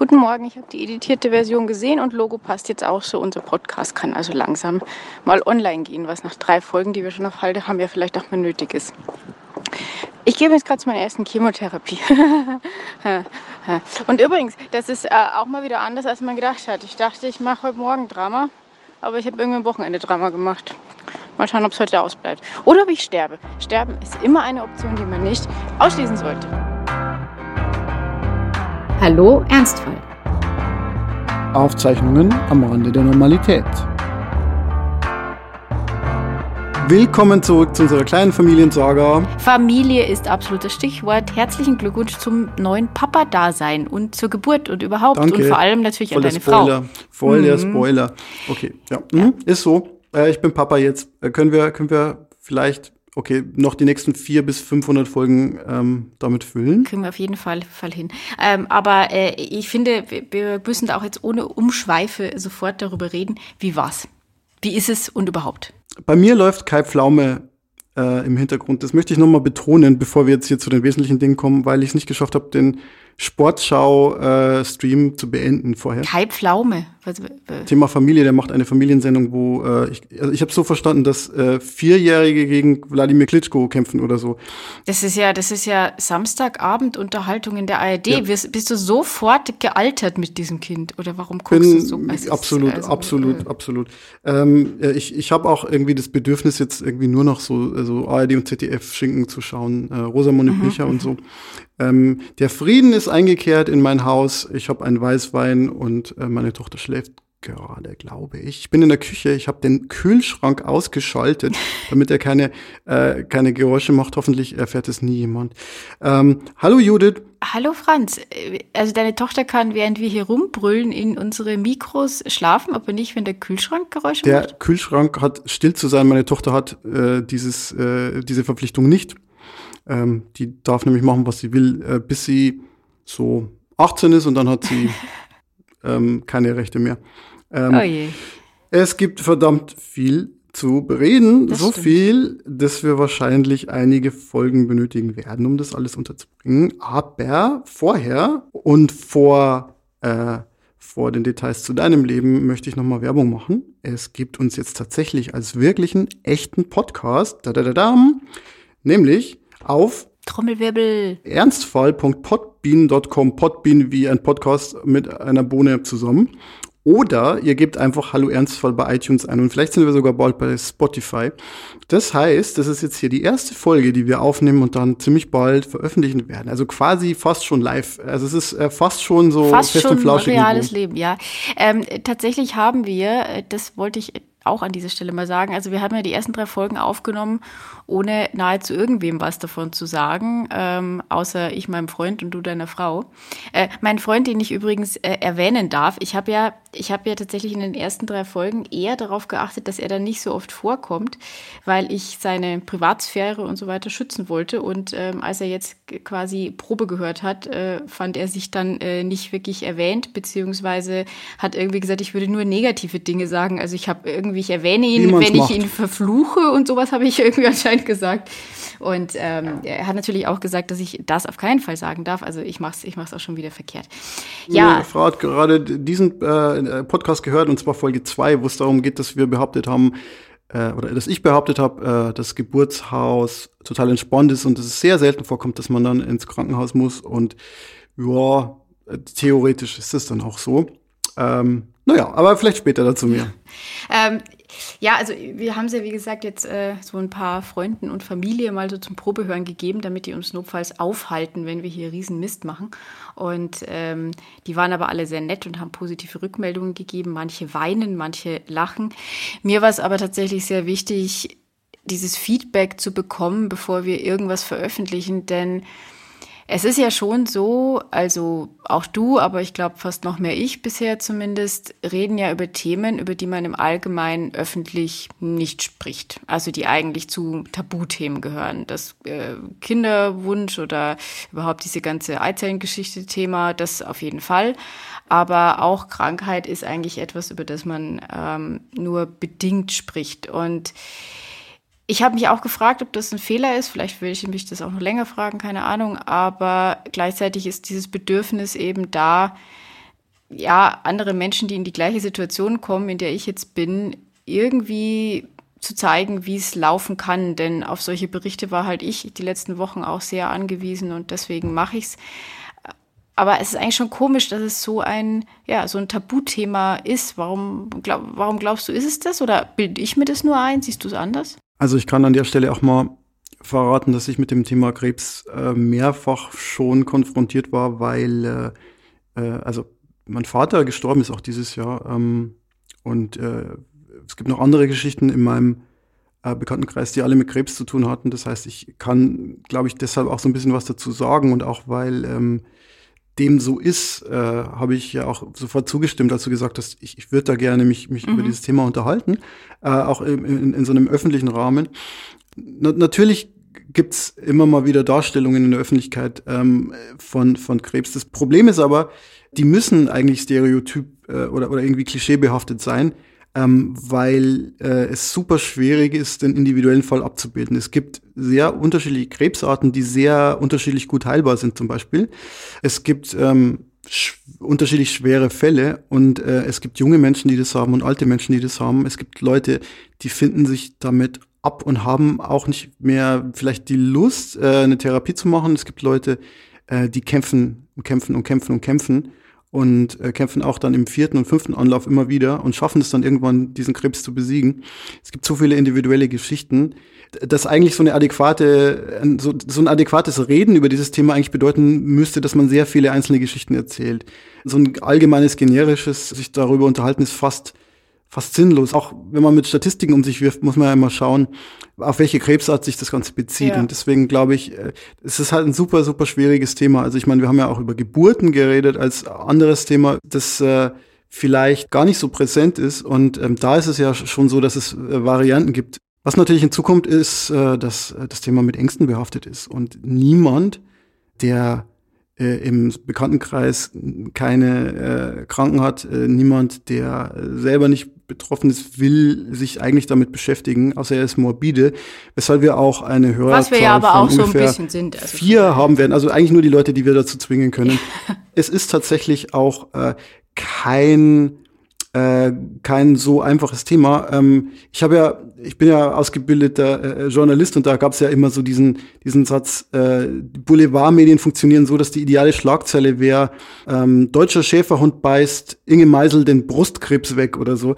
Guten Morgen, ich habe die editierte Version gesehen und Logo passt jetzt auch so. Unser Podcast kann also langsam mal online gehen, was nach drei Folgen, die wir schon auf Halde haben, ja vielleicht auch mal nötig ist. Ich gebe jetzt gerade zu meiner ersten Chemotherapie. und übrigens, das ist äh, auch mal wieder anders, als man gedacht hat. Ich dachte, ich mache heute Morgen Drama, aber ich habe irgendwie am Wochenende Drama gemacht. Mal schauen, ob es heute ausbleibt. Oder ob ich sterbe. Sterben ist immer eine Option, die man nicht ausschließen sollte. Hallo Ernstfall. Aufzeichnungen am Rande der Normalität. Willkommen zurück zu unserer kleinen Familiensaga. Familie ist absolutes Stichwort. Herzlichen Glückwunsch zum neuen Papa-Dasein und zur Geburt und überhaupt Danke. und vor allem natürlich Voll an deine Spoiler. Frau. Voll der Mhm. Spoiler. Okay, ja. Mhm. Ist so. Äh, ich bin Papa jetzt. Äh, können wir, können wir vielleicht, okay, noch die nächsten vier bis 500 Folgen ähm, damit füllen? Kriegen wir auf jeden Fall, Fall hin. Ähm, aber äh, ich finde, wir- müssen da auch jetzt ohne Umschweife sofort darüber reden, wie war's? Wie ist es und überhaupt? Bei mir läuft Kai Pflaume äh, im Hintergrund. Das möchte ich nochmal betonen, bevor wir jetzt hier zu den wesentlichen Dingen kommen, weil ich es nicht geschafft habe, den Sportschau-Stream zu beenden vorher. Kai Pflaume. Was, äh, Thema Familie, der macht eine Familiensendung, wo äh, ich, also ich habe so verstanden, dass äh, Vierjährige gegen Wladimir Klitschko kämpfen oder so. Das ist ja, das ist ja Samstagabend Unterhaltung in der ARD. Ja. Wirst, bist du sofort gealtert mit diesem Kind? Oder warum guckst du Bin so? Es ist absolut, also, absolut, äh, absolut. Ähm, äh, ich ich habe auch irgendwie das Bedürfnis, jetzt irgendwie nur noch so also ARD und ZDF Schinken zu schauen, äh, Rosamunde Mhm, Pilcher und so. Ähm, der Frieden ist eingekehrt in mein Haus. Ich habe einen Weißwein und äh, meine Tochter schläft gerade, glaube ich. Ich bin in der Küche. Ich habe den Kühlschrank ausgeschaltet, damit er keine äh, keine Geräusche macht. Hoffentlich erfährt es nie jemand. Ähm, hallo Judith. Hallo Franz, also deine Tochter kann, während wir hier rumbrüllen, in unsere Mikros schlafen, aber nicht, wenn der Kühlschrank Geräusche Der macht? Kühlschrank hat still zu sein. Meine Tochter hat äh, dieses, äh, diese Verpflichtung nicht. Ähm, die darf nämlich machen, was sie will, äh, bis sie so 18 ist und dann hat sie ähm, keine Rechte mehr. Ähm, Oh je. es gibt verdammt viel zu bereden. Das so stimmt. viel, dass wir wahrscheinlich einige Folgen benötigen werden, um das alles unterzubringen. Aber vorher und vor, äh, vor den Details zu deinem Leben möchte ich nochmal Werbung machen. Es gibt uns jetzt tatsächlich als wirklichen, echten Podcast, da, da, da, nämlich auf Trommelwirbel. ernstfall.podbean.com, Podbean wie ein Podcast mit einer Bohne zusammen. Oder ihr gebt einfach Hallo Ernstfall bei iTunes ein und vielleicht sind wir sogar bald bei Spotify. Das heißt, das ist jetzt hier die erste Folge, die wir aufnehmen und dann ziemlich bald veröffentlichen werden. Also quasi fast schon live. Also es ist äh, fast schon so Fast fest schon und flauschig. reales Leben, ja. Ähm, tatsächlich haben wir, äh, das wollte ich auch an dieser Stelle mal sagen, also wir haben ja die ersten drei Folgen aufgenommen, ohne nahezu irgendwem was davon zu sagen, ähm, außer ich meinem Freund und du deiner Frau. Äh, mein Freund, den ich übrigens äh, erwähnen darf, ich habe ja, ich habe ja tatsächlich in den ersten drei Folgen eher darauf geachtet, dass er da nicht so oft vorkommt, weil ich seine Privatsphäre und so weiter schützen wollte. Und ähm, als er jetzt quasi Probe gehört hat, äh, fand er sich dann äh, nicht wirklich erwähnt, beziehungsweise hat irgendwie gesagt, ich würde nur negative Dinge sagen. Also ich habe irgendwie, ich erwähne ihn, man's wenn ich macht. ihn verfluche und sowas habe ich irgendwie anscheinend gesagt. Und ähm, er hat natürlich auch gesagt, dass ich das auf keinen Fall sagen darf. Also ich mach's, ich mach's auch schon wieder verkehrt. Ja, Meine Frau hat gerade diesen äh, Podcast gehört, und zwar Folge 2, wo es darum geht, dass wir behauptet haben, äh, oder dass ich behauptet habe, äh, das Geburtshaus total entspannt ist und dass es sehr selten vorkommt, dass man dann ins Krankenhaus muss. Und ja, theoretisch ist es dann auch so. Ähm, naja, aber vielleicht später dazu mehr. Ähm, ja, also wir haben es ja, wie gesagt, jetzt äh, so ein paar Freunden und Familie mal so zum Probehören gegeben, damit die uns notfalls aufhalten, wenn wir hier riesen Mist machen. Und ähm, die waren aber alle sehr nett und haben positive Rückmeldungen gegeben. Manche weinen, manche lachen. Mir war es aber tatsächlich sehr wichtig, dieses Feedback zu bekommen, bevor wir irgendwas veröffentlichen, denn es ist ja schon so, also auch du, aber ich glaube fast noch mehr ich bisher zumindest, reden ja über Themen, über die man im Allgemeinen öffentlich nicht spricht. Also die eigentlich zu Tabuthemen gehören. Das äh, Kinderwunsch oder überhaupt diese ganze Eizellengeschichte-Thema, das auf jeden Fall. Aber auch Krankheit ist eigentlich etwas, über das man ähm, nur bedingt spricht. Und ich habe mich auch gefragt, ob das ein Fehler ist. Vielleicht will ich mich das auch noch länger fragen, keine Ahnung. Aber gleichzeitig ist dieses Bedürfnis eben da, ja, andere Menschen, die in die gleiche Situation kommen, in der ich jetzt bin, irgendwie zu zeigen, wie es laufen kann. Denn auf solche Berichte war halt ich die letzten Wochen auch sehr angewiesen und deswegen mache ich es. Aber es ist eigentlich schon komisch, dass es so ein, ja, so ein Tabuthema ist. Warum, glaub, warum glaubst du, ist es das? Oder bilde ich mir das nur ein? Siehst du es anders? Also ich kann an der Stelle auch mal verraten, dass ich mit dem Thema Krebs äh, mehrfach schon konfrontiert war, weil äh, äh, also mein Vater gestorben ist auch dieses Jahr ähm, und äh, es gibt noch andere Geschichten in meinem äh, Bekanntenkreis, die alle mit Krebs zu tun hatten. Das heißt, ich kann, glaube ich, deshalb auch so ein bisschen was dazu sagen und auch weil ähm, dem so ist, äh, habe ich ja auch sofort zugestimmt, als du gesagt hast, ich, ich würde da gerne mich, mich mhm. über dieses Thema unterhalten, äh, auch in, in, in so einem öffentlichen Rahmen. Na, natürlich gibt's immer mal wieder Darstellungen in der Öffentlichkeit ähm, von, von Krebs. Das Problem ist aber, die müssen eigentlich stereotyp äh, oder, oder irgendwie klischeebehaftet sein ähm, weil äh, es super schwierig ist, den individuellen Fall abzubilden. Es gibt sehr unterschiedliche Krebsarten, die sehr unterschiedlich gut heilbar sind zum Beispiel. Es gibt ähm, sch unterschiedlich schwere Fälle und äh, es gibt junge Menschen, die das haben und alte Menschen, die das haben. Es gibt Leute, die finden sich damit ab und haben auch nicht mehr vielleicht die Lust, äh, eine Therapie zu machen. Es gibt Leute, äh, die kämpfen und kämpfen und kämpfen und kämpfen und äh, kämpfen auch dann im vierten und fünften Anlauf immer wieder und schaffen es dann irgendwann, diesen Krebs zu besiegen. Es gibt so viele individuelle Geschichten, dass eigentlich so eine adäquate, so, so ein adäquates Reden über dieses Thema eigentlich bedeuten müsste, dass man sehr viele einzelne Geschichten erzählt. So ein allgemeines, generisches, sich darüber unterhalten, ist fast fast sinnlos. Auch wenn man mit Statistiken um sich wirft, muss man ja immer schauen, auf welche Krebsart sich das Ganze bezieht. Ja. Und deswegen glaube ich, äh, es ist halt ein super, super schwieriges Thema. Also ich meine, wir haben ja auch über Geburten geredet als anderes Thema, das äh, vielleicht gar nicht so präsent ist. Und ähm, da ist es ja schon so, dass es äh, Varianten gibt. Was natürlich hinzukommt, ist, äh, dass äh, das Thema mit Ängsten behaftet ist. Und niemand, der äh, im Bekanntenkreis keine äh, Kranken hat, äh, niemand, der selber nicht betroffen ist, will sich eigentlich damit beschäftigen, außer er ist morbide, weshalb wir auch eine Hörerzahl Was wir ja aber auch so ein bisschen sind. Also vier haben werden, also eigentlich nur die Leute, die wir dazu zwingen können. es ist tatsächlich auch äh, kein äh, kein so einfaches Thema. Ähm, ich habe ja, ich bin ja ausgebildeter äh, Journalist und da gab es ja immer so diesen diesen Satz: äh, Boulevardmedien funktionieren so, dass die ideale Schlagzeile wäre: ähm, Deutscher Schäferhund beißt Inge Meisel den Brustkrebs weg oder so.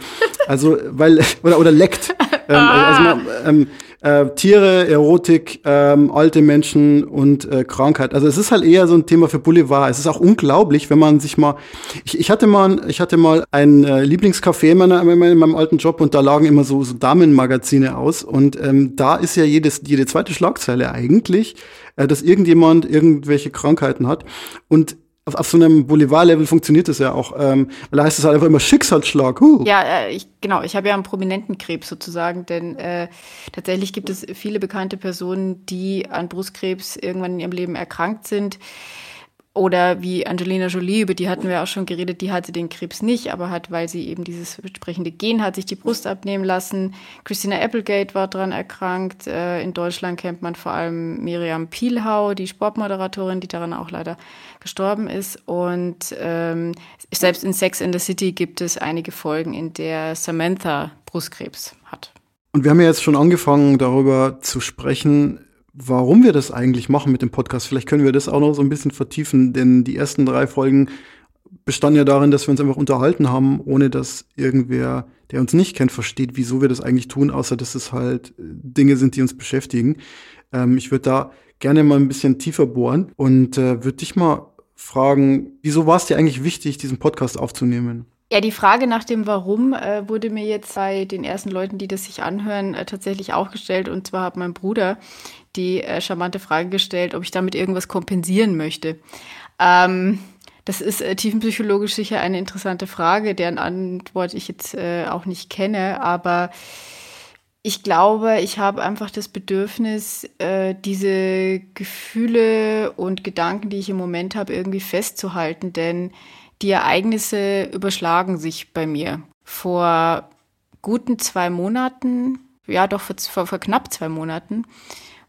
Also weil oder oder leckt. Ähm, also man, ähm, äh, Tiere, Erotik, ähm, alte Menschen und äh, Krankheit. Also es ist halt eher so ein Thema für Boulevard. Es ist auch unglaublich, wenn man sich mal. Ich, ich hatte mal, ich hatte mal ein äh, Lieblingscafé in, meiner, in meinem alten Job und da lagen immer so, so Damenmagazine aus und ähm, da ist ja jedes, jede zweite Schlagzeile eigentlich, äh, dass irgendjemand irgendwelche Krankheiten hat und auf, auf so einem Boulevard-Level funktioniert das ja auch. Ähm, weil da heißt es halt einfach immer Schicksalsschlag. Huh. Ja, äh, ich, genau. Ich habe ja einen prominenten Krebs sozusagen, denn äh, tatsächlich gibt es viele bekannte Personen, die an Brustkrebs irgendwann in ihrem Leben erkrankt sind. Oder wie Angelina Jolie, über die hatten wir auch schon geredet, die hatte den Krebs nicht, aber hat, weil sie eben dieses entsprechende Gen hat, sich die Brust abnehmen lassen. Christina Applegate war daran erkrankt. Äh, in Deutschland kennt man vor allem Miriam Pielhau, die Sportmoderatorin, die daran auch leider gestorben ist. Und ähm, selbst in Sex in the City gibt es einige Folgen, in der Samantha Brustkrebs hat. Und wir haben ja jetzt schon angefangen, darüber zu sprechen, warum wir das eigentlich machen mit dem Podcast. Vielleicht können wir das auch noch so ein bisschen vertiefen, denn die ersten drei Folgen bestanden ja darin, dass wir uns einfach unterhalten haben, ohne dass irgendwer, der uns nicht kennt, versteht, wieso wir das eigentlich tun, außer dass es halt äh, Dinge sind, die uns beschäftigen. Ähm, ich würde da gerne mal ein bisschen tiefer bohren und äh, würde dich mal fragen, wieso war es dir eigentlich wichtig, diesen Podcast aufzunehmen? Ja, die Frage nach dem Warum äh, wurde mir jetzt bei den ersten Leuten, die das sich anhören, äh, tatsächlich auch gestellt. Und zwar hat mein Bruder die äh, charmante Frage gestellt, ob ich damit irgendwas kompensieren möchte. Ähm, das ist äh, tiefenpsychologisch sicher eine interessante Frage, deren Antwort ich jetzt äh, auch nicht kenne. Aber ich glaube, ich habe einfach das Bedürfnis, äh, diese Gefühle und Gedanken, die ich im Moment habe, irgendwie festzuhalten. Denn die Ereignisse überschlagen sich bei mir. Vor guten zwei Monaten, ja doch vor, vor, knapp zwei Monaten,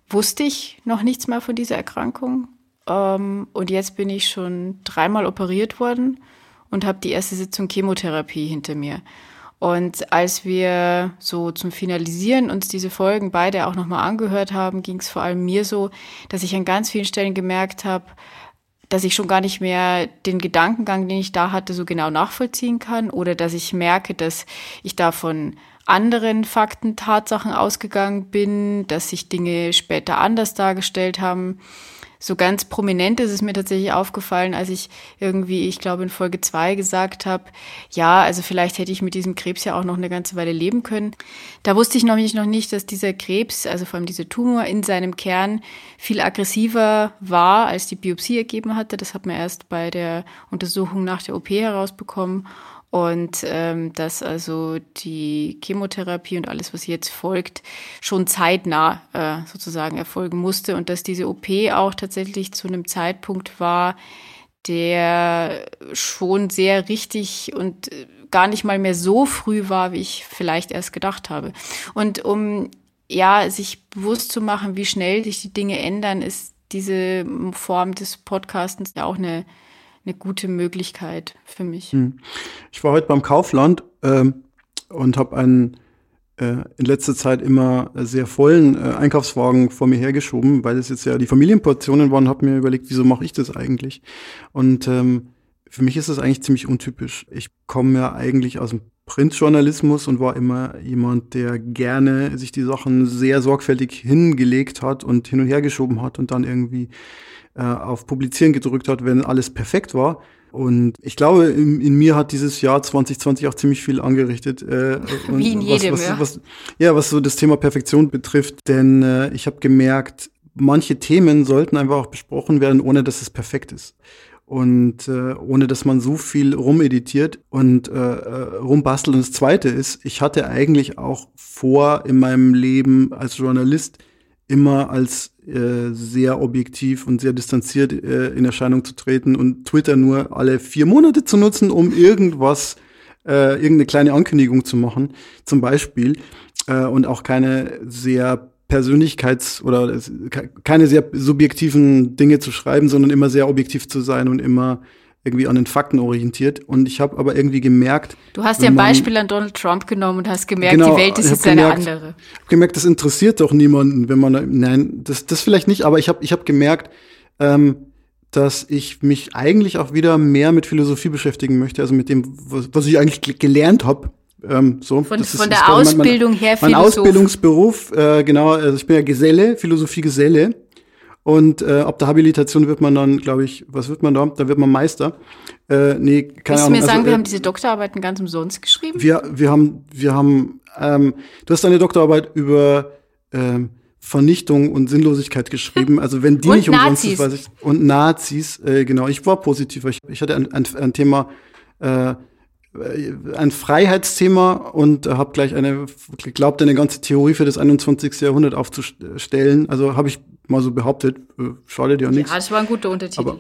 wusste ich noch nichts mehr von dieser Erkrankung. Ähm, und jetzt bin ich schon dreimal operiert worden und habe die erste Sitzung Chemotherapie hinter mir. Und als wir so zum Finalisieren uns diese Folgen beide auch nochmal angehört haben, ging es vor allem mir so, dass ich an ganz vielen Stellen gemerkt habe, dass ich schon gar nicht mehr den Gedankengang, den ich da hatte, so genau nachvollziehen kann oder dass ich merke, dass ich davon anderen Fakten, Tatsachen ausgegangen bin, dass sich Dinge später anders dargestellt haben so ganz prominent ist es mir tatsächlich aufgefallen, als ich irgendwie, ich glaube in Folge zwei gesagt habe, ja, also vielleicht hätte ich mit diesem Krebs ja auch noch eine ganze Weile leben können. Da wusste ich noch nicht, noch nicht, dass dieser Krebs, also vor allem dieser Tumor in seinem Kern viel aggressiver war, als die Biopsie ergeben hatte. Das hat man erst bei der Untersuchung nach der OP herausbekommen und ähm, dass also die Chemotherapie und alles, was jetzt folgt, schon zeitnah äh, sozusagen erfolgen musste und dass diese OP auch tatsächlich zu einem Zeitpunkt war, der schon sehr richtig und äh, gar nicht mal mehr so früh war, wie ich vielleicht erst gedacht habe. Und um ja sich bewusst zu machen, wie schnell sich die Dinge ändern, ist diese Form des Podcastens ja auch eine eine gute Möglichkeit für mich. Hm. Ich war heute beim Kaufland ähm, und habe einen äh, in letzter Zeit immer sehr vollen äh, Einkaufswagen vor mir hergeschoben, weil es jetzt ja die Familienportionen waren, habe mir überlegt, wieso mache ich das eigentlich? Und ähm, für mich ist das eigentlich ziemlich untypisch. Ich komme ja eigentlich aus dem Printjournalismus und war immer jemand, der gerne sich die Sachen sehr sorgfältig hingelegt hat und hin und her geschoben hat und dann irgendwie äh, auf Publizieren gedrückt hat, wenn alles perfekt war. Und ich glaube, in, in, mir hat dieses Jahr 2020 auch ziemlich viel angerichtet. Äh, Wie in jedem, was, was, ja. Was, ja, was so das Thema Perfektion betrifft. Denn äh, ich habe gemerkt, manche Themen sollten einfach auch besprochen werden, ohne dass es perfekt ist. Und äh, ohne dass man so viel rumeditiert und äh, äh rumbastelt. Und das Zweite ist, ich hatte eigentlich auch vor, in meinem Leben als Journalist immer als äh, sehr objektiv und sehr distanziert äh, in Erscheinung zu treten und Twitter nur alle vier Monate zu nutzen, um irgendwas, äh, irgendeine kleine Ankündigung zu machen, zum Beispiel, äh, und auch keine sehr Persönlichkeits- oder keine sehr subjektiven Dinge zu schreiben, sondern immer sehr objektiv zu sein und immer irgendwie an den Fakten orientiert. Und ich habe aber irgendwie gemerkt. Du hast ja ein Beispiel an Donald Trump genommen und hast gemerkt, genau, die Welt ist jetzt gemerkt, eine andere. Ich habe gemerkt, das interessiert doch niemanden, wenn man. Nein, das, das vielleicht nicht, aber ich habe ich hab gemerkt, ähm, dass ich mich eigentlich auch wieder mehr mit Philosophie beschäftigen möchte, also mit dem, was, was ich eigentlich gelernt habe. Ähm, so, von, von der Ausbildung mein, mein, her Philosoph. Mein Ausbildungsberuf, äh, genau, also ich bin ja Geselle, Philosophie-Geselle. Und äh, ab der Habilitation wird man dann, glaube ich, was wird man da? Da wird man Meister. Äh, nee, keine Willst Ahnung. du mir sagen, also, wir äh, haben diese Doktorarbeiten ganz umsonst geschrieben? Wir, wir haben, wir haben, ähm, du hast deine Doktorarbeit über ähm, Vernichtung und Sinnlosigkeit geschrieben. Also wenn die nicht umsonst ist, weiß ich. Und Nazis, äh, genau. Ich war positiv. Ich, ich hatte ein, ein, ein Thema, äh, ein Freiheitsthema und habe gleich eine, glaubt eine ganze Theorie für das 21. Jahrhundert aufzustellen. Also habe ich mal so behauptet, äh, schadet ja nichts. Ja, das war ein guter Untertitel. Aber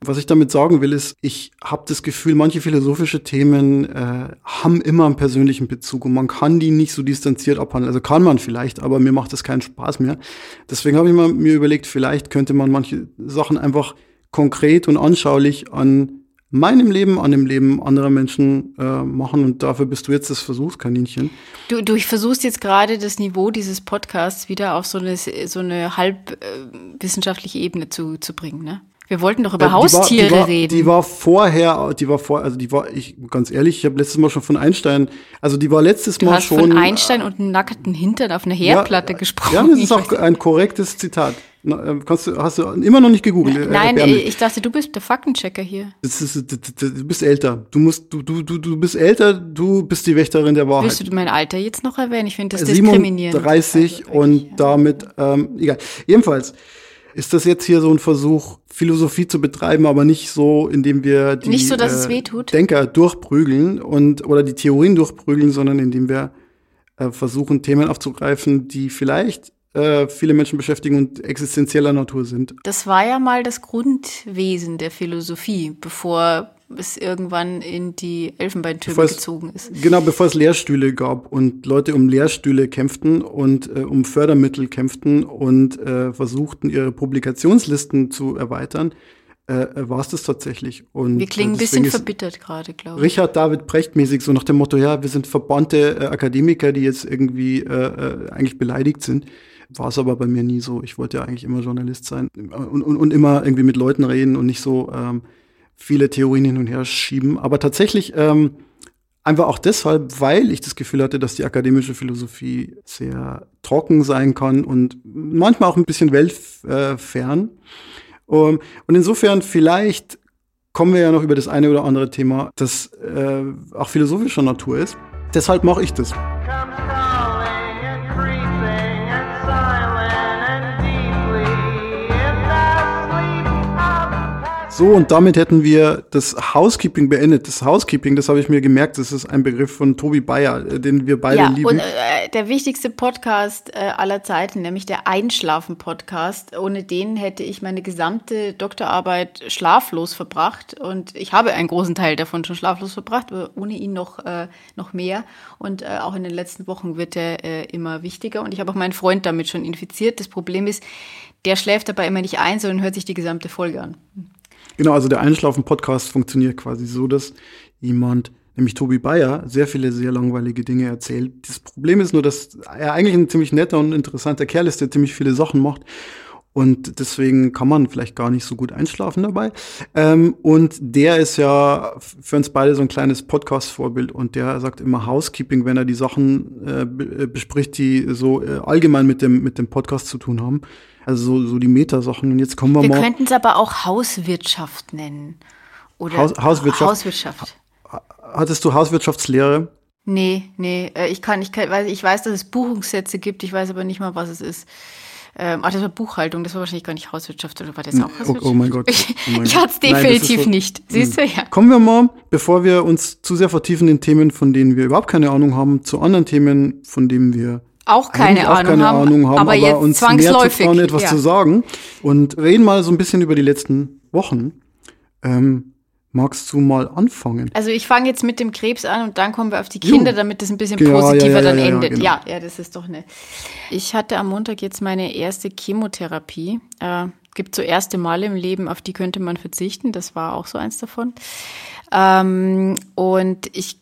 was ich damit sagen will, ist, ich habe das Gefühl, manche philosophische Themen äh, haben immer einen persönlichen Bezug und man kann die nicht so distanziert abhandeln. Also kann man vielleicht, aber mir macht das keinen Spaß mehr. Deswegen habe ich mir überlegt, vielleicht könnte man manche Sachen einfach konkret und anschaulich an meinem Leben, an dem Leben anderer Menschen äh, machen. Und dafür bist du jetzt das Versuchskaninchen. Du, du versuchst jetzt gerade das Niveau dieses Podcasts wieder auf so eine, so eine halb äh, Ebene zu, zu bringen, ne? Wir wollten doch über Haustiere die war, die war, reden. Die war vorher, die war vor, also die war, ich ganz ehrlich, ich habe letztes Mal schon von Einstein, also die war letztes du Mal hast schon. von Einstein und einem nackten Hintern auf einer Herdplatte ja, gesprochen. Ja, das ist auch ein korrektes Zitat. Na, kannst du, hast du immer noch nicht gegoogelt? Nein, äh, ich dachte, du bist der Faktenchecker hier. Das ist, du bist älter. Du musst, du, du, du, du bist älter, du bist die Wächterin der Wahrheit. Willst du mein Alter jetzt noch erwähnen? Ich finde das diskriminierend. 30 also, und damit, ähm, egal. Ebenfalls ist das jetzt hier so ein Versuch, Philosophie zu betreiben, aber nicht so, indem wir die nicht so, dass äh. Denker durchprügeln und oder die Theorien durchprügeln, sondern indem wir äh, versuchen, Themen aufzugreifen, die vielleicht äh, viele Menschen beschäftigen und existenzieller Natur sind. Das war ja mal das Grundwesen der Philosophie, bevor es irgendwann in die Elfenbeintürme gezogen ist. Genau, bevor es Lehrstühle gab und Leute um Lehrstühle kämpften und äh, um Fördermittel kämpften und äh, versuchten, ihre Publikationslisten zu erweitern, äh, war es das tatsächlich. Und wir klingen ein bisschen verbittert gerade, glaube ich. Richard David Brecht mäßig, so nach dem Motto, ja, wir sind verbannte äh, Akademiker, die jetzt irgendwie äh, äh, eigentlich beleidigt sind. War es aber bei mir nie so. Ich wollte ja eigentlich immer Journalist sein und, und, und immer irgendwie mit Leuten reden und nicht so ähm, viele Theorien hin und her schieben. Aber tatsächlich ähm, einfach auch deshalb, weil ich das Gefühl hatte, dass die akademische Philosophie sehr trocken sein kann und manchmal auch ein bisschen weltfern. und insofern vielleicht kommen wir ja noch über das eine oder andere Thema, das äh, auch philosophischer Natur ist. Deshalb mache ich das. So, und damit hätten wir das Housekeeping beendet. Das Housekeeping, das habe ich mir gemerkt, das ist ein Begriff von Tobi Bayer, äh, den wir beide ja, lieben. Und äh, der wichtigste Podcast äh, aller Zeiten, nämlich der Einschlafen-Podcast. Ohne den hätte ich meine gesamte Doktorarbeit schlaflos verbracht. Und ich habe einen großen Teil davon schon schlaflos verbracht, aber ohne ihn noch, äh, noch mehr. Und äh, auch in den letzten Wochen wird er äh, immer wichtiger. Und ich habe auch meinen Freund damit schon infiziert. Das Problem ist, der schläft dabei immer nicht ein, sondern hört sich die gesamte Folge an. Genau, also der Einschlafen-Podcast funktioniert quasi so, dass jemand, nämlich Tobi Bayer, sehr viele sehr langweilige Dinge erzählt. Das Problem ist nur, dass er eigentlich ein ziemlich netter und interessanter Kerl ist, der ziemlich viele Sachen macht. Und deswegen kann man vielleicht gar nicht so gut einschlafen dabei. Ähm, und der ist ja für uns beide so ein kleines Podcast-Vorbild und der sagt immer Housekeeping, wenn er die Sachen äh, bespricht, die so äh, allgemein mit dem, mit dem Podcast zu tun haben. Also so, so die Metasachen. Und jetzt kommen wir, wir mal. Wir könnten es aber auch Hauswirtschaft nennen. Oder Haus, Hauswirtschaft. Hauswirtschaft. Hattest du Hauswirtschaftslehre? Nee, nee. Äh, ich kann, ich kann, ich weiß, dass es Buchungssätze gibt, ich weiß aber nicht mal, was es ist. Ähm, ach, das war Buchhaltung, das war wahrscheinlich gar nicht Hauswirtschaft, oder war das auch Hauswirtschaft? Oh, oh mein Gott. Ich, oh mein ich hatte es definitiv Nein, so, nicht. Siehst du, ja. Kommen wir mal, bevor wir uns zu sehr vertiefen in Themen, von denen wir überhaupt keine Ahnung haben, zu anderen Themen, von denen wir auch keine, auch Ahnung, keine haben, Ahnung haben, aber, aber jetzt uns zwangsläufig mehr zu trauen, etwas ja. zu sagen und reden mal so ein bisschen über die letzten Wochen. Ähm, magst du mal anfangen? Also ich fange jetzt mit dem Krebs an und dann kommen wir auf die Kinder, Jo. damit das ein bisschen Ja, positiver ja, ja, dann endet. genau. Ja, ja, das ist doch ne. Ich hatte am Montag jetzt meine erste Chemotherapie. Äh, gibt so erste Male im Leben, auf die könnte man verzichten. Das war auch so eins davon. Ähm, und ich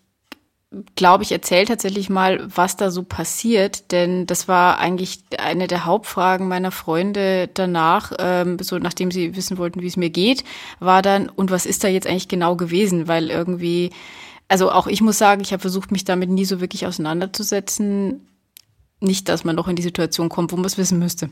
glaube, ich erzähle tatsächlich mal, was da so passiert, denn das war eigentlich eine der Hauptfragen meiner Freunde danach, ähm, so nachdem sie wissen wollten, wie es mir geht, war dann, und was ist da jetzt eigentlich genau gewesen? Weil irgendwie, also auch ich muss sagen, ich habe versucht, mich damit nie so wirklich auseinanderzusetzen. Nicht, dass man noch in die Situation kommt, wo man es wissen müsste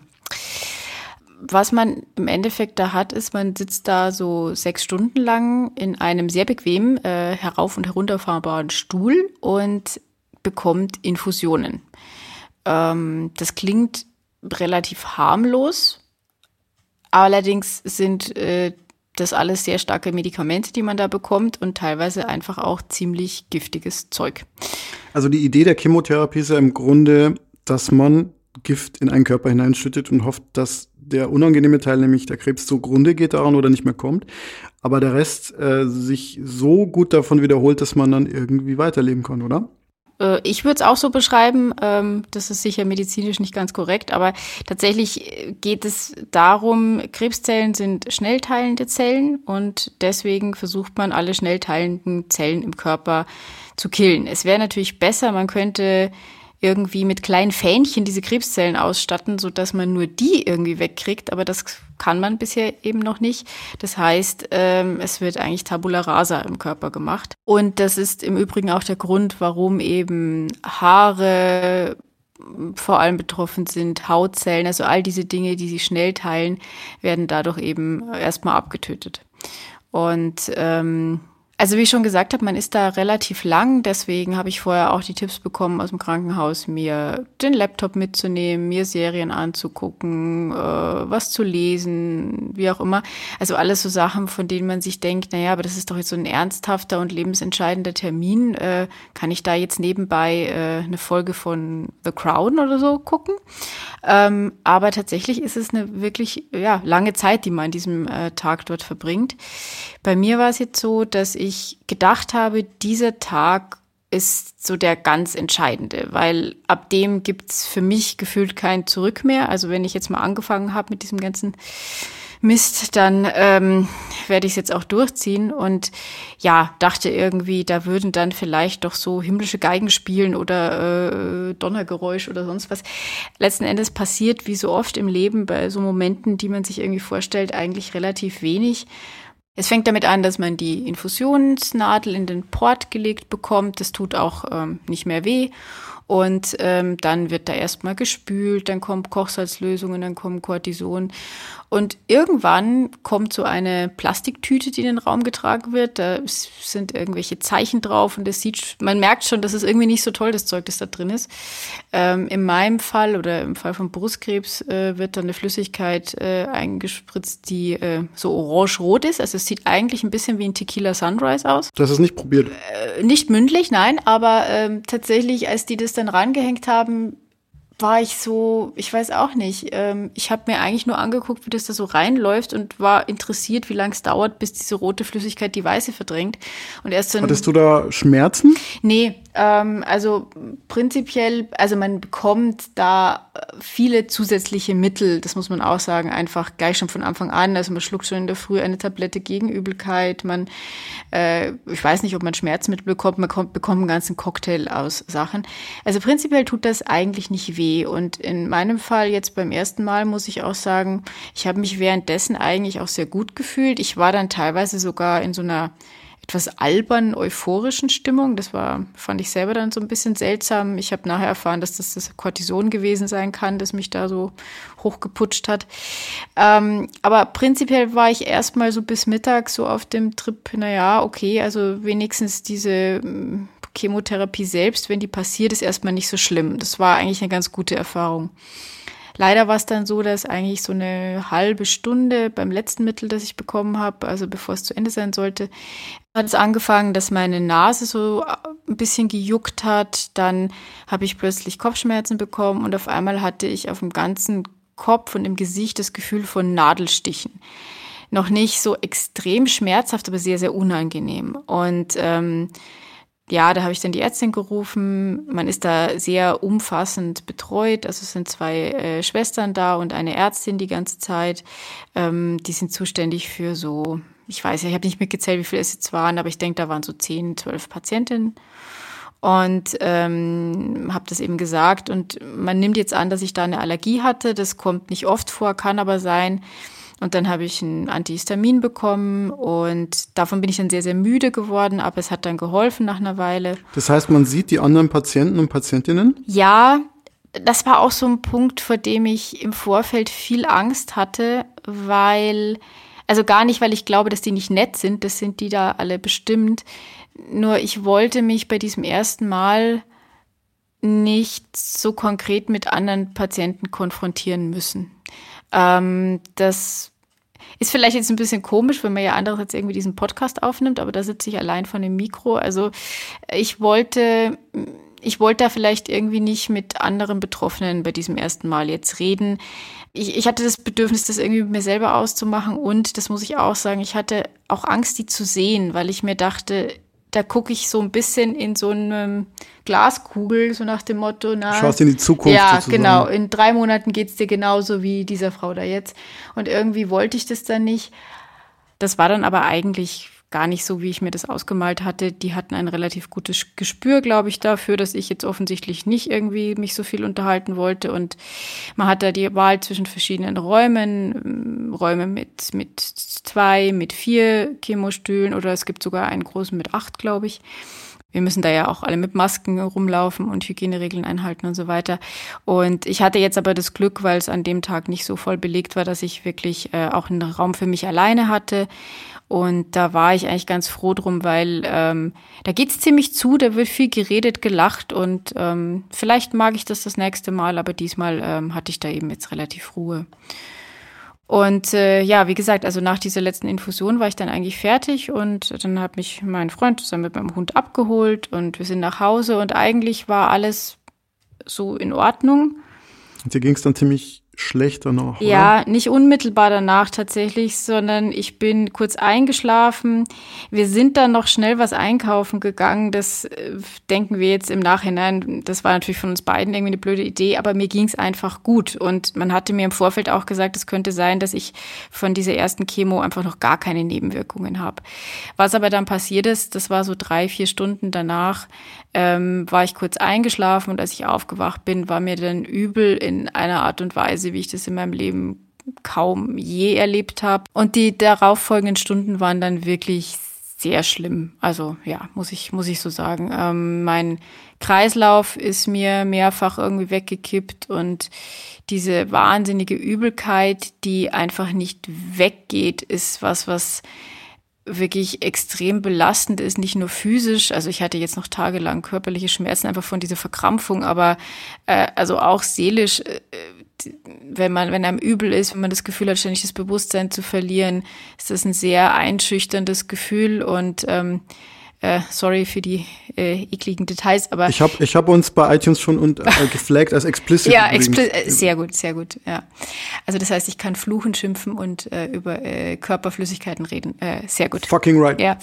was man im Endeffekt da hat, ist, man sitzt da so sechs Stunden lang in einem sehr bequemen, äh, herauf- und herunterfahrbaren Stuhl und bekommt Infusionen. Ähm, das klingt relativ harmlos, allerdings sind äh, das alles sehr starke Medikamente, die man da bekommt und teilweise einfach auch ziemlich giftiges Zeug. Also die Idee der Chemotherapie ist ja im Grunde, dass man Gift in einen Körper hineinschüttet und hofft, dass der unangenehme Teil, nämlich der Krebs, zugrunde geht daran oder nicht mehr kommt. Aber der Rest äh, sich so gut davon wiederholt, dass man dann irgendwie weiterleben kann, oder? Äh, Ich würde es auch so beschreiben, ähm, das ist sicher medizinisch nicht ganz korrekt, aber tatsächlich äh, geht es darum, Krebszellen sind schnellteilende Zellen und deswegen versucht man alle schnellteilenden Zellen im Körper zu killen. Es wäre natürlich besser, man könnte irgendwie mit kleinen Fähnchen diese Krebszellen ausstatten, so dass man nur die irgendwie wegkriegt, aber das kann man bisher eben noch nicht. Das heißt, ähm, es wird eigentlich Tabula rasa im Körper gemacht. Und das ist im Übrigen auch der Grund, warum eben Haare vor allem betroffen sind, Hautzellen, also all diese Dinge, die sich schnell teilen, werden dadurch eben erstmal abgetötet. Und ähm, also wie ich schon gesagt habe, man ist da relativ lang, deswegen habe ich vorher auch die Tipps bekommen aus dem Krankenhaus, mir den Laptop mitzunehmen, mir Serien anzugucken, äh, was zu lesen, wie auch immer. Also alles so Sachen, von denen man sich denkt, naja, aber das ist doch jetzt so ein ernsthafter und lebensentscheidender Termin. Äh, kann ich da jetzt nebenbei äh, eine Folge von The Crown oder so gucken? Ähm, aber tatsächlich ist es eine wirklich ja, lange Zeit, die man an diesem äh, Tag dort verbringt. Bei mir war es jetzt so, dass ich gedacht habe, dieser Tag ist so der ganz entscheidende, weil ab dem gibt's für mich gefühlt kein Zurück mehr. Also wenn ich jetzt mal angefangen habe mit diesem ganzen Mist, dann ähm, werde ich es jetzt auch durchziehen. Und ja, dachte irgendwie, da würden dann vielleicht doch so himmlische Geigen spielen oder äh, Donnergeräusch oder sonst was. Letzten Endes passiert, wie so oft im Leben, bei so Momenten, die man sich irgendwie vorstellt, eigentlich relativ wenig. Es fängt damit an, dass man die Infusionsnadel in den Port gelegt bekommt. Das tut auch ähm, nicht mehr weh. Und ähm, dann wird da erstmal gespült, dann kommt Kochsalzlösungen, dann kommt Cortison. Und irgendwann kommt so eine Plastiktüte, die in den Raum getragen wird. Da sind irgendwelche Zeichen drauf und das sieht, man merkt schon, dass es irgendwie nicht so toll, das Zeug, das da drin ist. Ähm, in meinem Fall oder im Fall von Brustkrebs äh, wird dann eine Flüssigkeit äh, eingespritzt, die äh, so orange-rot ist. Also es sieht eigentlich ein bisschen wie ein Tequila Sunrise aus. Du hast es nicht probiert? Äh, nicht mündlich, nein, aber ähm, tatsächlich, als die das dann rangehängt haben, war ich so, ich weiß auch nicht. Ähm, ich habe mir eigentlich nur angeguckt, wie das da so reinläuft und war interessiert, wie lange es dauert, bis diese rote Flüssigkeit die weiße verdrängt. Und erst dann. Hattest du da Schmerzen? Nee, ähm, also prinzipiell, also man bekommt da viele zusätzliche Mittel, das muss man auch sagen, einfach gleich schon von Anfang an. Also man schluckt schon in der Früh eine Tablette gegen Übelkeit, man, äh, ich weiß nicht, ob man Schmerzmittel bekommt, man kommt, bekommt einen ganzen Cocktail aus Sachen. Also prinzipiell tut das eigentlich nicht weh. Und in meinem Fall jetzt beim ersten Mal muss ich auch sagen, ich habe mich währenddessen eigentlich auch sehr gut gefühlt. Ich war dann teilweise sogar in so einer etwas albern euphorischen Stimmung. Das war, fand ich selber dann so ein bisschen seltsam. Ich habe nachher erfahren, dass das das Cortison gewesen sein kann, das mich da so hochgeputscht hat. Ähm, aber prinzipiell war ich erstmal so bis Mittag so auf dem Trip, naja, okay, also wenigstens diese Chemotherapie selbst, wenn die passiert, ist erstmal nicht so schlimm. Das war eigentlich eine ganz gute Erfahrung. Leider war es dann so, dass eigentlich so eine halbe Stunde beim letzten Mittel, das ich bekommen habe, also bevor es zu Ende sein sollte, hat es angefangen, dass meine Nase so ein bisschen gejuckt hat. Dann habe ich plötzlich Kopfschmerzen bekommen und auf einmal hatte ich auf dem ganzen Kopf und im Gesicht das Gefühl von Nadelstichen. Noch nicht so extrem schmerzhaft, aber sehr, sehr unangenehm. Und ähm, ja, da habe ich dann die Ärztin gerufen. Man ist da sehr umfassend betreut. Also es sind zwei äh, Schwestern da und eine Ärztin die ganze Zeit. Ähm, die sind zuständig für so, ich weiß ja, ich habe nicht mitgezählt, wie viele es jetzt waren, aber ich denke, da waren so zehn, zwölf Patientinnen. Und ähm, habe das eben gesagt. Und man nimmt jetzt an, dass ich da eine Allergie hatte. Das kommt nicht oft vor, kann aber sein. Und dann habe ich ein Antihistamin bekommen und davon bin ich dann sehr, sehr müde geworden, aber es hat dann geholfen nach einer Weile. Das heißt, man sieht die anderen Patienten und Patientinnen? Ja, das war auch so ein Punkt, vor dem ich im Vorfeld viel Angst hatte, weil, also gar nicht, weil ich glaube, dass die nicht nett sind, das sind die da alle bestimmt. Nur ich wollte mich bei diesem ersten Mal nicht so konkret mit anderen Patienten konfrontieren müssen. Ähm, das ist vielleicht jetzt ein bisschen komisch, wenn man ja andererseits irgendwie diesen Podcast aufnimmt, aber da sitze ich allein von dem Mikro. Also ich wollte, ich wollte da vielleicht irgendwie nicht mit anderen Betroffenen bei diesem ersten Mal jetzt reden. Ich, ich hatte das Bedürfnis, das irgendwie mit mir selber auszumachen und das muss ich auch sagen, ich hatte auch Angst, die zu sehen, weil ich mir dachte, da gucke ich so ein bisschen in so eine Glaskugel, so nach dem Motto, na. Schaust in die Zukunft. Ja, sozusagen. genau. In drei Monaten geht's dir genauso wie dieser Frau da jetzt. Und irgendwie wollte ich das dann nicht. Das war dann aber eigentlich gar nicht so, wie ich mir das ausgemalt hatte. Die hatten ein relativ gutes Gespür, glaube ich, dafür, dass ich jetzt offensichtlich nicht irgendwie mich so viel unterhalten wollte. Und man hat da die Wahl zwischen verschiedenen Räumen, Räume mit, mit zwei, mit vier Chemostühlen oder es gibt sogar einen großen mit acht, glaube ich. Wir müssen da ja auch alle mit Masken rumlaufen und Hygieneregeln einhalten und so weiter. Und ich hatte jetzt aber das Glück, weil es an dem Tag nicht so voll belegt war, dass ich wirklich äh, auch einen Raum für mich alleine hatte und da war ich eigentlich ganz froh drum, weil ähm, da geht's ziemlich zu, da wird viel geredet, gelacht und ähm, vielleicht mag ich das das nächste Mal, aber diesmal ähm, hatte ich da eben jetzt relativ Ruhe. Und äh, ja, wie gesagt, also nach dieser letzten Infusion war ich dann eigentlich fertig und dann hat mich mein Freund zusammen mit meinem Hund abgeholt und wir sind nach Hause und eigentlich war alles so in Ordnung. Und dir ging es dann ziemlich schlecht danach. Ja, oder? nicht unmittelbar danach tatsächlich, sondern ich bin kurz eingeschlafen. Wir sind dann noch schnell was einkaufen gegangen. Das äh, denken wir jetzt im Nachhinein. Das war natürlich von uns beiden irgendwie eine blöde Idee, aber mir ging es einfach gut. Und man hatte mir im Vorfeld auch gesagt, es könnte sein, dass ich von dieser ersten Chemo einfach noch gar keine Nebenwirkungen habe. Was aber dann passiert ist, das war so drei, vier Stunden danach, ähm, war ich kurz eingeschlafen und als ich aufgewacht bin, war mir dann übel in einer Art und Weise, wie ich das in meinem Leben kaum je erlebt habe. Und die darauffolgenden Stunden waren dann wirklich sehr schlimm. Also ja, muss ich, muss ich so sagen. Ähm, mein Kreislauf ist mir mehrfach irgendwie weggekippt und diese wahnsinnige Übelkeit, die einfach nicht weggeht, ist was, was wirklich extrem belastend ist, nicht nur physisch. Also ich hatte jetzt noch tagelang körperliche Schmerzen einfach von dieser Verkrampfung, aber äh, also auch seelisch, äh, wenn man, wenn einem übel ist, wenn man das Gefühl hat, ständig das Bewusstsein zu verlieren, ist das ein sehr einschüchterndes Gefühl und ähm, äh, sorry für die äh, ekligen Details, aber ich habe ich hab uns bei iTunes schon und, äh, geflaggt als explicit. ja, expli äh, sehr gut, sehr gut. Ja, also das heißt, ich kann fluchen, schimpfen und äh, über äh, Körperflüssigkeiten reden. Äh, sehr gut. Fucking right. Ja,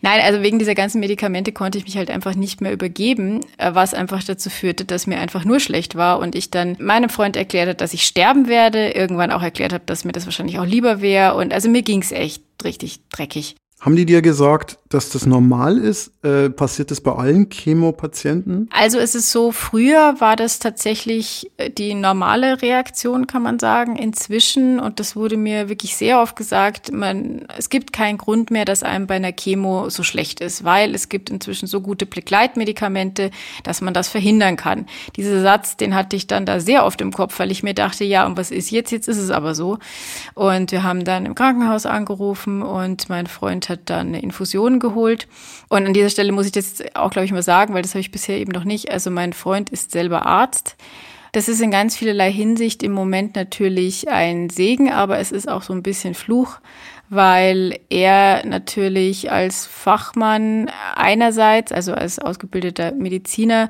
nein, also wegen dieser ganzen Medikamente konnte ich mich halt einfach nicht mehr übergeben, äh, was einfach dazu führte, dass mir einfach nur schlecht war und ich dann meinem Freund erklärt habe, dass ich sterben werde. Irgendwann auch erklärt habe, dass mir das wahrscheinlich auch lieber wäre und also mir ging's echt richtig dreckig. Haben die dir gesagt, dass das normal ist? Äh, passiert das bei allen Chemopatienten? Also es ist so, früher war das tatsächlich äh, die normale Reaktion, kann man sagen. Inzwischen, und das wurde mir wirklich sehr oft gesagt, man, es gibt keinen Grund mehr, dass einem bei einer Chemo so schlecht ist, weil es gibt inzwischen so gute Begleitmedikamente, dass man das verhindern kann. Dieser Satz, den hatte ich dann da sehr oft im Kopf, weil ich mir dachte, ja, und was ist jetzt? Jetzt ist es aber so. Und wir haben dann im Krankenhaus angerufen und mein Freund hat dann eine Infusion geholt. Und an dieser Stelle muss ich das auch, glaube ich, mal sagen, weil das habe ich bisher eben noch nicht. Also mein Freund ist selber Arzt. Das ist in ganz vielerlei Hinsicht im Moment natürlich ein Segen, aber es ist auch so ein bisschen Fluch, weil er natürlich als Fachmann einerseits, also als ausgebildeter Mediziner,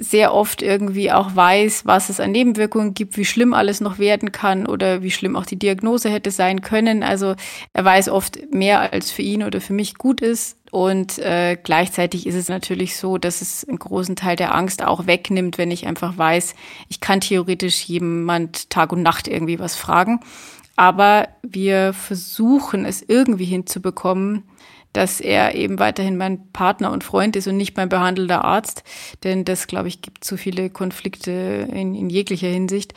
sehr oft irgendwie auch weiß, was es an Nebenwirkungen gibt, wie schlimm alles noch werden kann oder wie schlimm auch die Diagnose hätte sein können. Also er weiß oft mehr, als für ihn oder für mich gut ist. Und äh, gleichzeitig ist es natürlich so, dass es einen großen Teil der Angst auch wegnimmt, wenn ich einfach weiß, ich kann theoretisch jemand Tag und Nacht irgendwie was fragen. Aber wir versuchen es irgendwie hinzubekommen, dass er eben weiterhin mein Partner und Freund ist und nicht mein behandelnder Arzt. Denn das, glaube ich, gibt zu viele Konflikte in, in jeglicher Hinsicht.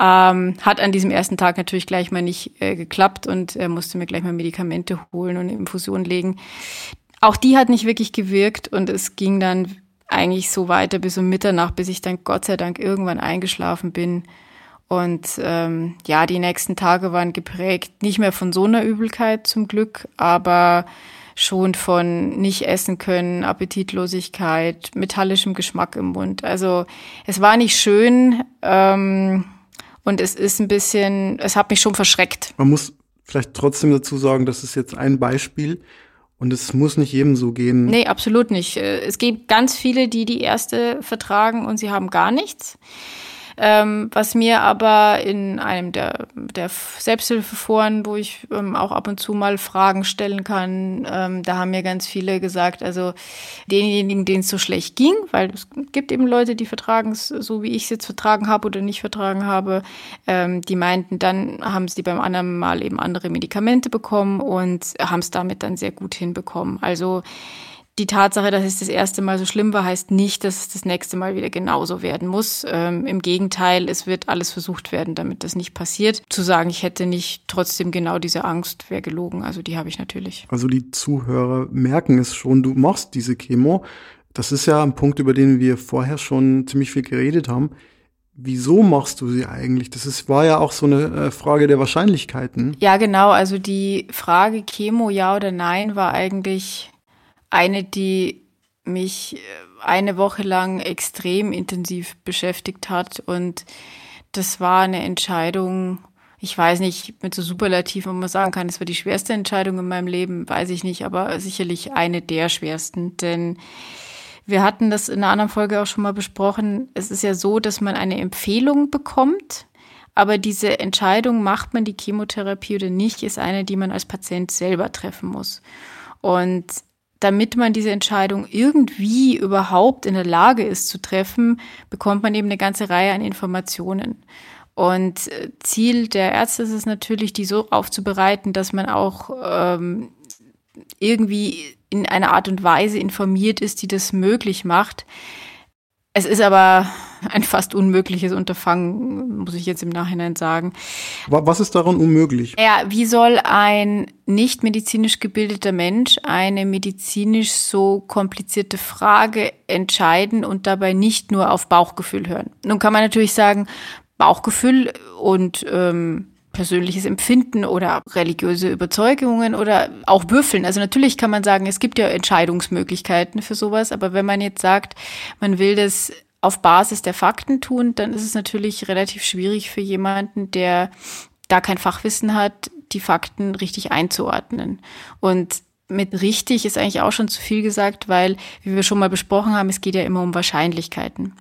Ähm, hat an diesem ersten Tag natürlich gleich mal nicht äh, geklappt und er musste mir gleich mal Medikamente holen und Infusion legen. Auch die hat nicht wirklich gewirkt und es ging dann eigentlich so weiter bis um Mitternacht, bis ich dann Gott sei Dank irgendwann eingeschlafen bin. Und ähm, ja, die nächsten Tage waren geprägt, nicht mehr von so einer Übelkeit zum Glück, aber schon von nicht essen können, Appetitlosigkeit, metallischem Geschmack im Mund. Also es war nicht schön ähm, und es ist ein bisschen, es hat mich schon verschreckt. Man muss vielleicht trotzdem dazu sagen, das ist jetzt ein Beispiel. Und es muss nicht jedem so gehen. Nee, absolut nicht. Es gibt ganz viele, die die erste vertragen und sie haben gar nichts. Ähm, was mir aber in einem der, der Selbsthilfeforen, wo ich ähm, auch ab und zu mal Fragen stellen kann, ähm, da haben mir ganz viele gesagt, also denjenigen, denen es so schlecht ging, weil es gibt eben Leute, die vertragen es so, wie ich es jetzt vertragen habe oder nicht vertragen habe, ähm, die meinten, dann haben sie beim anderen Mal eben andere Medikamente bekommen und haben es damit dann sehr gut hinbekommen. Also die Tatsache, dass es das erste Mal so schlimm war, heißt nicht, dass es das nächste Mal wieder genauso werden muss. Ähm, Im Gegenteil, es wird alles versucht werden, damit das nicht passiert. Zu sagen, ich hätte nicht trotzdem genau diese Angst, wäre gelogen. Also die habe ich natürlich. Also die Zuhörer merken es schon, du machst diese Chemo. Das ist ja ein Punkt, über den wir vorher schon ziemlich viel geredet haben. Wieso machst du sie eigentlich? Das ist, war ja auch so eine äh, Frage der Wahrscheinlichkeiten. Ja, genau. Also die Frage Chemo, ja oder nein, war eigentlich eine, die mich äh, eine Woche lang extrem intensiv beschäftigt hat. Und das war eine Entscheidung, ich weiß nicht, mit so Superlativen, ob man sagen kann, es war die schwerste Entscheidung in meinem Leben, weiß ich nicht, aber sicherlich eine der schwersten. Denn wir hatten das in einer anderen Folge auch schon mal besprochen. Es ist ja so, dass man eine Empfehlung bekommt Aber diese Entscheidung, macht man die Chemotherapie oder nicht, ist eine, die man als Patient selber treffen muss. Und damit man diese Entscheidung irgendwie überhaupt in der Lage ist zu treffen, bekommt man eben eine ganze Reihe an Informationen. Und äh, Ziel der Ärzte ist es natürlich, die so aufzubereiten, dass man auch ähm, irgendwie in einer Art und Weise informiert ist, die das möglich macht. Es ist aber ein fast unmögliches Unterfangen, muss ich jetzt im Nachhinein sagen. Was ist daran unmöglich? Ja, wie soll ein nicht medizinisch gebildeter Mensch eine medizinisch so komplizierte Frage entscheiden und dabei nicht nur auf Bauchgefühl hören? Nun kann man natürlich sagen, Bauchgefühl und ähm, persönliches Empfinden oder religiöse Überzeugungen oder auch Würfeln. Also natürlich kann man sagen, es gibt ja Entscheidungsmöglichkeiten für sowas, aber wenn man jetzt sagt, man will das auf Basis der Fakten tun, dann ist es natürlich relativ schwierig für jemanden, der da kein Fachwissen hat, die Fakten richtig einzuordnen. Und mit richtig ist eigentlich auch schon zu viel gesagt, weil, wie wir schon mal besprochen haben, es geht ja immer um Wahrscheinlichkeiten.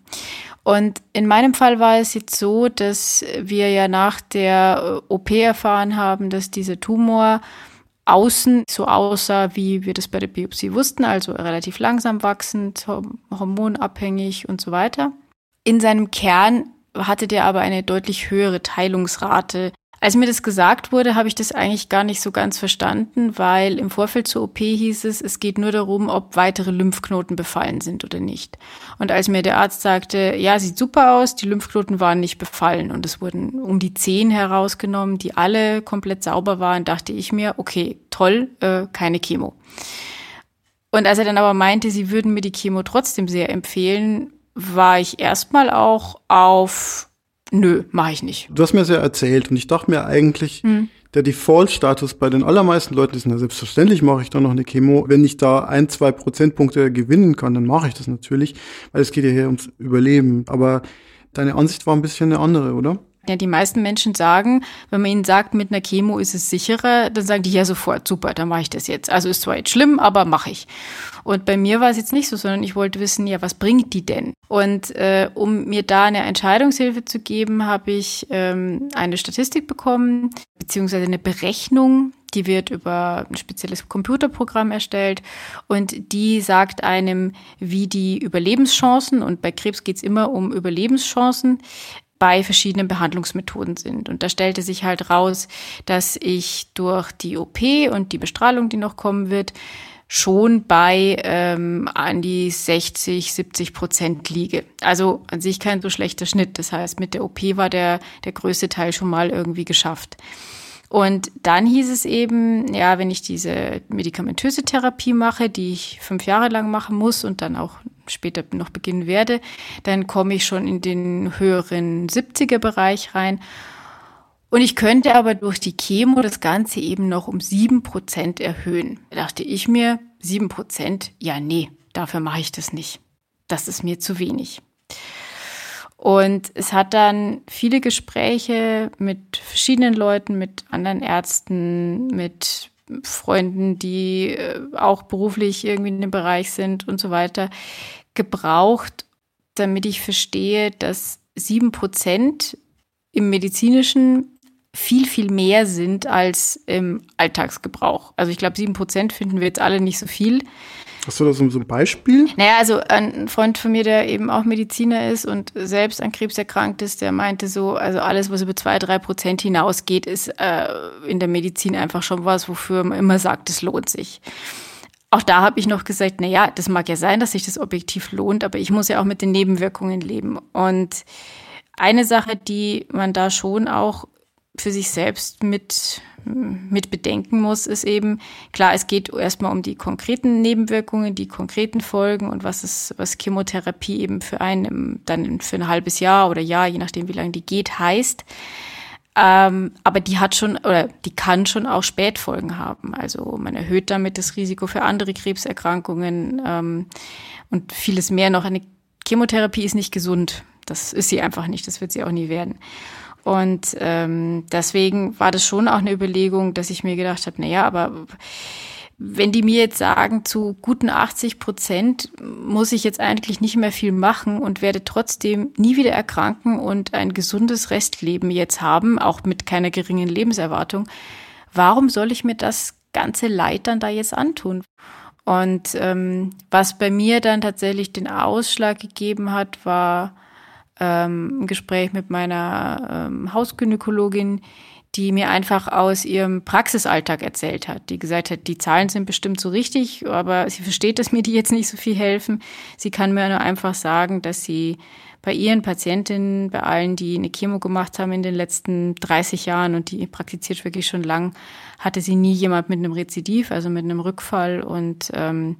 Und in meinem Fall war es jetzt so, dass wir ja nach der äh, OP erfahren haben, dass dieser Tumor außen so aussah, wie wir das bei der Biopsie wussten, also relativ langsam wachsend, hormonabhängig und so weiter. In seinem Kern hatte der aber eine deutlich höhere Teilungsrate als mir das gesagt wurde, habe ich das eigentlich gar nicht so ganz verstanden, weil im Vorfeld zur OP hieß es, es geht nur darum, ob weitere Lymphknoten befallen sind oder nicht. Und als mir der Arzt sagte, ja, sieht super aus, die Lymphknoten waren nicht befallen und es wurden um die zehn herausgenommen, die alle komplett sauber waren, dachte ich mir, okay, toll, äh, keine Chemo. Und als er dann aber meinte, sie würden mir die Chemo trotzdem sehr empfehlen, war ich erstmal auch auf nö, mache ich nicht. Du hast mir das ja erzählt und ich dachte mir eigentlich, hm. der Default-Status bei den allermeisten Leuten ist, na selbstverständlich mache ich da noch eine Chemo. Wenn ich da ein, zwei Prozentpunkte gewinnen kann, dann mache ich das natürlich, weil es geht ja hier ums Überleben. Aber deine Ansicht war ein bisschen eine andere, oder? Ja, die meisten Menschen sagen, wenn man ihnen sagt, mit einer Chemo ist es sicherer, dann sagen die ja sofort, super, dann mache ich das jetzt. Also ist zwar jetzt schlimm, aber mache ich. Und bei mir war es jetzt nicht so, sondern ich wollte wissen, ja, was bringt die denn? Und äh, um mir da eine Entscheidungshilfe zu geben, habe ich ähm, eine Statistik bekommen, beziehungsweise eine Berechnung, die wird über ein spezielles Computerprogramm erstellt und die sagt einem, wie die Überlebenschancen, und bei Krebs geht es immer um Überlebenschancen, bei verschiedenen Behandlungsmethoden sind. Und da stellte sich halt raus, dass ich durch die OP und die Bestrahlung, die noch kommen wird, schon bei ähm, an die 60, 70 Prozent liege. Also an sich kein so schlechter Schnitt. Das heißt, mit der OP war der, der größte Teil schon mal irgendwie geschafft. Und dann hieß es eben, ja, wenn ich diese medikamentöse Therapie mache, die ich fünf Jahre lang machen muss und dann auch später noch beginnen werde, dann komme ich schon in den höheren 70er Bereich rein. Und ich könnte aber durch die Chemo das Ganze eben noch um sieben Prozent erhöhen. Da dachte ich mir, sieben Prozent, ja, nee, dafür mache ich das nicht. Das ist mir zu wenig. Und es hat dann viele Gespräche mit verschiedenen Leuten, mit anderen Ärzten, mit Freunden, die äh, auch beruflich irgendwie in dem Bereich sind und so weiter, gebraucht, damit ich verstehe, dass sieben Prozent im medizinischen viel, viel mehr sind als im Alltagsgebrauch. Also ich glaube, sieben Prozent finden wir jetzt alle nicht so viel. Hast du da so, ein Beispiel? Naja, also ein Freund von mir, der eben auch Mediziner ist und selbst an Krebs erkrankt ist, der meinte so, also alles, was über zwei, drei Prozent hinausgeht, ist äh, in der Medizin einfach schon was, wofür man immer sagt, es lohnt sich. Auch da habe ich noch gesagt, na ja, das mag ja sein, dass sich das objektiv lohnt, aber ich muss ja auch mit den Nebenwirkungen leben. Und eine Sache, die man da schon auch für sich selbst mit mit bedenken muss, ist eben, klar, es geht erstmal um die konkreten Nebenwirkungen, die konkreten Folgen und was ist, was Chemotherapie eben für einen dann für ein halbes Jahr oder Jahr, je nachdem wie lange die geht, heißt. Ähm, aber die hat schon oder die kann schon auch Spätfolgen haben. Also man erhöht damit das Risiko für andere Krebserkrankungen ähm, und vieles mehr noch. Eine Chemotherapie ist nicht gesund. Das ist sie einfach nicht. Das wird sie auch nie werden. Und ähm, deswegen war das schon auch eine Überlegung, dass ich mir gedacht habe, na ja, aber wenn die mir jetzt sagen, zu guten 80 Prozent muss ich jetzt eigentlich nicht mehr viel machen und werde trotzdem nie wieder erkranken und ein gesundes Restleben jetzt haben, auch mit keiner geringen Lebenserwartung, warum soll ich mir das ganze Leid dann da jetzt antun? Und ähm, was bei mir dann tatsächlich den Ausschlag gegeben hat, war ähm, ein Gespräch mit meiner ähm, Hausgynäkologin, die mir einfach aus ihrem Praxisalltag erzählt hat, die gesagt hat, die Zahlen sind bestimmt so richtig, aber sie versteht, dass mir die jetzt nicht so viel helfen. Sie kann mir nur einfach sagen, dass sie bei ihren Patientinnen, bei allen, die eine Chemo gemacht haben in den letzten 30 Jahren und die praktiziert wirklich schon lang, hatte sie nie jemand mit einem Rezidiv, also mit einem Rückfall und ähm,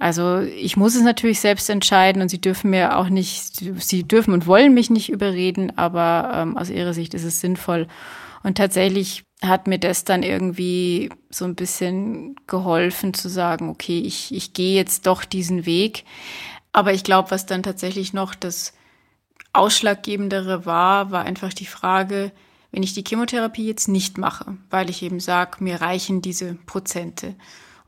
also ich muss es natürlich selbst entscheiden und sie dürfen mir auch nicht, sie dürfen und wollen mich nicht überreden, aber ähm, aus ihrer Sicht ist es sinnvoll. Und tatsächlich hat mir das dann irgendwie so ein bisschen geholfen zu sagen, okay, ich, ich gehe jetzt doch diesen Weg. Aber ich glaube, was dann tatsächlich noch das Ausschlaggebendere war, war einfach die Frage, wenn ich die Chemotherapie jetzt nicht mache, weil ich eben sage, mir reichen diese Prozente.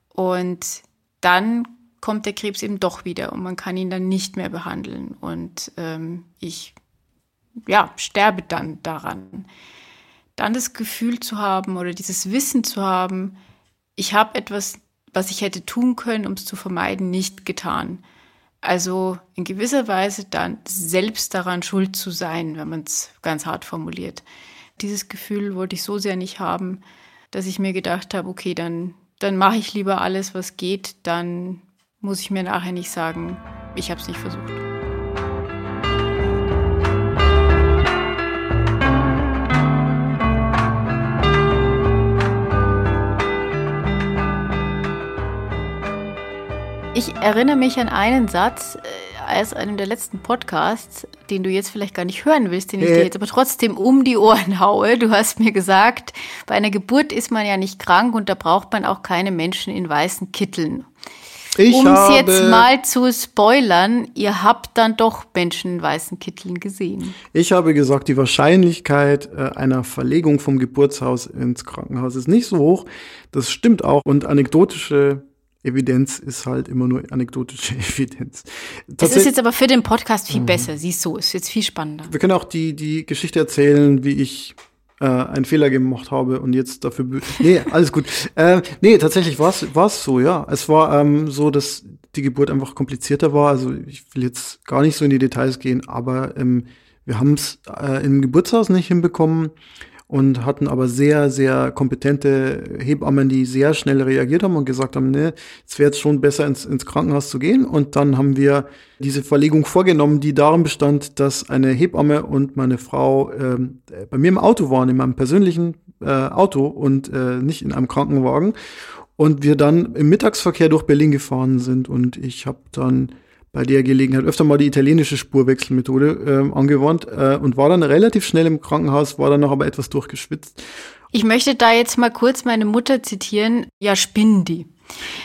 Und dann kommt der Krebs eben doch wieder und man kann ihn dann nicht mehr behandeln. Und ähm, ich ja, sterbe dann daran dann das Gefühl zu haben oder dieses Wissen zu haben, ich habe etwas, was ich hätte tun können, um es zu vermeiden, nicht getan. Also in gewisser Weise dann selbst daran schuld zu sein, wenn man es ganz hart formuliert. Dieses Gefühl wollte ich so sehr nicht haben, dass ich mir gedacht habe, okay, dann, dann mache ich lieber alles, was geht, dann muss ich mir nachher nicht sagen, ich habe es nicht versucht. Ich erinnere mich an einen Satz äh, aus einem der letzten Podcasts, den du jetzt vielleicht gar nicht hören willst, den ich dir jetzt aber trotzdem um die Ohren haue. Du hast mir gesagt, bei einer Geburt ist man ja nicht krank und da braucht man auch keine Menschen in weißen Kitteln. Um es jetzt mal zu spoilern, ihr habt dann doch Menschen in weißen Kitteln gesehen. Ich habe gesagt, die Wahrscheinlichkeit äh, einer Verlegung vom Geburtshaus ins Krankenhaus ist nicht so hoch. Das stimmt auch. Und anekdotische Evidenz ist halt immer nur anekdotische Evidenz. Das ist jetzt aber für den Podcast viel mhm. besser, siehst du, ist jetzt viel spannender. Wir können auch die, die Geschichte erzählen, wie ich äh, einen Fehler gemacht habe und jetzt dafür. Nee, alles gut. Äh, nee, tatsächlich war es so, ja. Es war ähm, so, dass die Geburt einfach komplizierter war. Also ich will jetzt gar nicht so in die Details gehen, aber ähm, wir haben es äh, im Geburtshaus nicht hinbekommen und hatten aber sehr, sehr kompetente Hebammen, die sehr schnell reagiert haben und gesagt haben, ne, es wäre jetzt schon besser ins, ins Krankenhaus zu gehen. Und dann haben wir diese Verlegung vorgenommen, die darin bestand, dass eine Hebamme und meine Frau ähm, bei mir im Auto waren, in meinem persönlichen äh, Auto und äh, nicht in einem Krankenwagen. Und wir dann im Mittagsverkehr durch Berlin gefahren sind und ich habe dann bei der Gelegenheit öfter mal die italienische Spurwechselmethode äh, angewandt äh, und war dann relativ schnell im Krankenhaus, war dann noch aber etwas durchgeschwitzt. Ich möchte da jetzt mal kurz meine Mutter zitieren. Ja, spinnen die.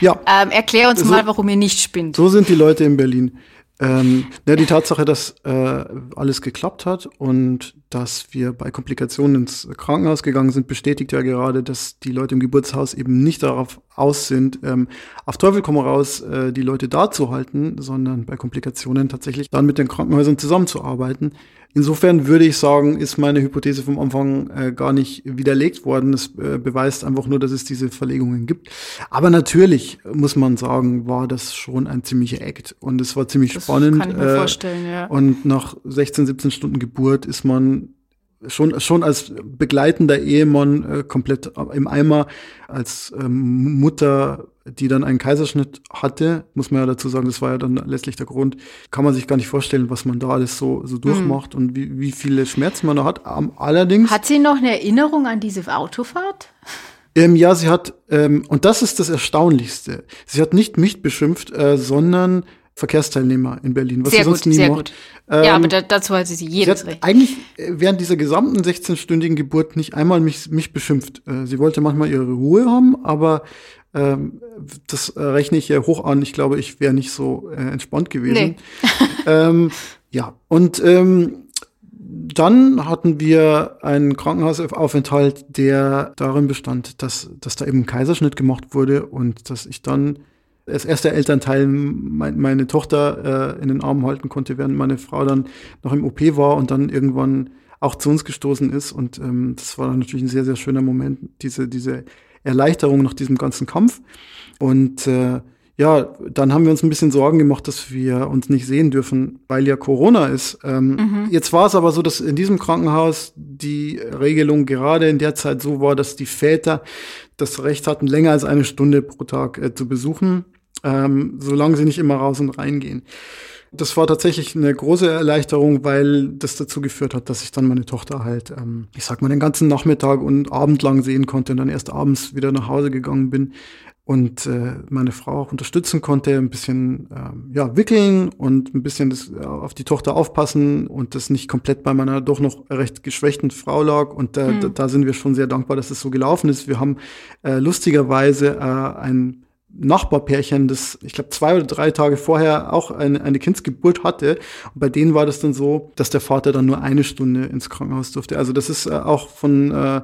Ja. Ähm, erklär uns so, mal, warum ihr nicht spinnt. So sind die Leute in Berlin. Ähm, ja, die Tatsache, dass äh, alles geklappt hat und dass wir bei Komplikationen ins Krankenhaus gegangen sind, bestätigt ja gerade, dass die Leute im Geburtshaus eben nicht darauf aus sind, ähm, auf Teufel komm raus, äh, die Leute da zu halten, sondern bei Komplikationen tatsächlich dann mit den Krankenhäusern zusammenzuarbeiten. Insofern würde ich sagen, ist meine Hypothese vom Anfang äh, gar nicht widerlegt worden. Es äh, beweist einfach nur, dass es diese Verlegungen gibt. Aber natürlich muss man sagen, war das schon ein ziemlicher Act und es war ziemlich das spannend. Kann ich mir äh, vorstellen, ja. Und nach 16, 17 Stunden Geburt ist man schon, schon als begleitender Ehemann äh, komplett im Eimer, als ähm, Mutter, die dann einen Kaiserschnitt hatte, muss man ja dazu sagen, das war ja dann letztlich der Grund, kann man sich gar nicht vorstellen, was man da alles so, so durchmacht mhm. und wie, wie viele Schmerzen man da hat. Allerdings. Hat sie noch eine Erinnerung an diese Autofahrt? Ähm, ja, sie hat, ähm, und das ist das Erstaunlichste, sie hat nicht mich beschimpft, äh, sondern Verkehrsteilnehmer in Berlin, was sehr sie sonst gut, nie sehr macht. Gut. Ähm, ja, aber da, dazu hat sie sie jedes sie Recht. Eigentlich äh, während dieser gesamten 16-stündigen Geburt nicht einmal mich, mich beschimpft. Äh, sie wollte manchmal ihre Ruhe haben, aber ähm, das rechne ich ihr hoch an. Ich glaube, ich wäre nicht so äh, entspannt gewesen. Nee. ähm, ja, und ähm, dann hatten wir einen Krankenhausaufenthalt, der darin bestand, dass, dass da eben ein Kaiserschnitt gemacht wurde und dass ich dann als erster Elternteil mein, meine Tochter äh, in den Armen halten konnte, während meine Frau dann noch im OP war und dann irgendwann auch zu uns gestoßen ist. Und ähm, das war natürlich ein sehr, sehr schöner Moment, diese, diese Erleichterung nach diesem ganzen Kampf. Und äh, ja, dann haben wir uns ein bisschen Sorgen gemacht, dass wir uns nicht sehen dürfen, weil ja Corona ist. Ähm, mhm. Jetzt war es aber so, dass in diesem Krankenhaus die Regelung gerade in der Zeit so war, dass die Väter das Recht hatten, länger als eine Stunde pro Tag äh, zu besuchen, ähm, solange sie nicht immer raus und reingehen. Das war tatsächlich eine große Erleichterung, weil das dazu geführt hat, dass ich dann meine Tochter halt, ähm, ich sag mal, den ganzen Nachmittag und Abend lang sehen konnte und dann erst abends wieder nach Hause gegangen bin und äh, meine Frau auch unterstützen konnte, ein bisschen ähm, ja, wickeln und ein bisschen das, äh, auf die Tochter aufpassen und das nicht komplett bei meiner doch noch recht geschwächten Frau lag. Und äh, mhm. da, da sind wir schon sehr dankbar, dass es das so gelaufen ist. Wir haben äh, lustigerweise äh, ein Nachbarpärchen, das ich glaube zwei oder drei Tage vorher auch eine, eine Kindsgeburt hatte. Und bei denen war das dann so, dass der Vater dann nur eine Stunde ins Krankenhaus durfte. Also das ist äh, auch von äh,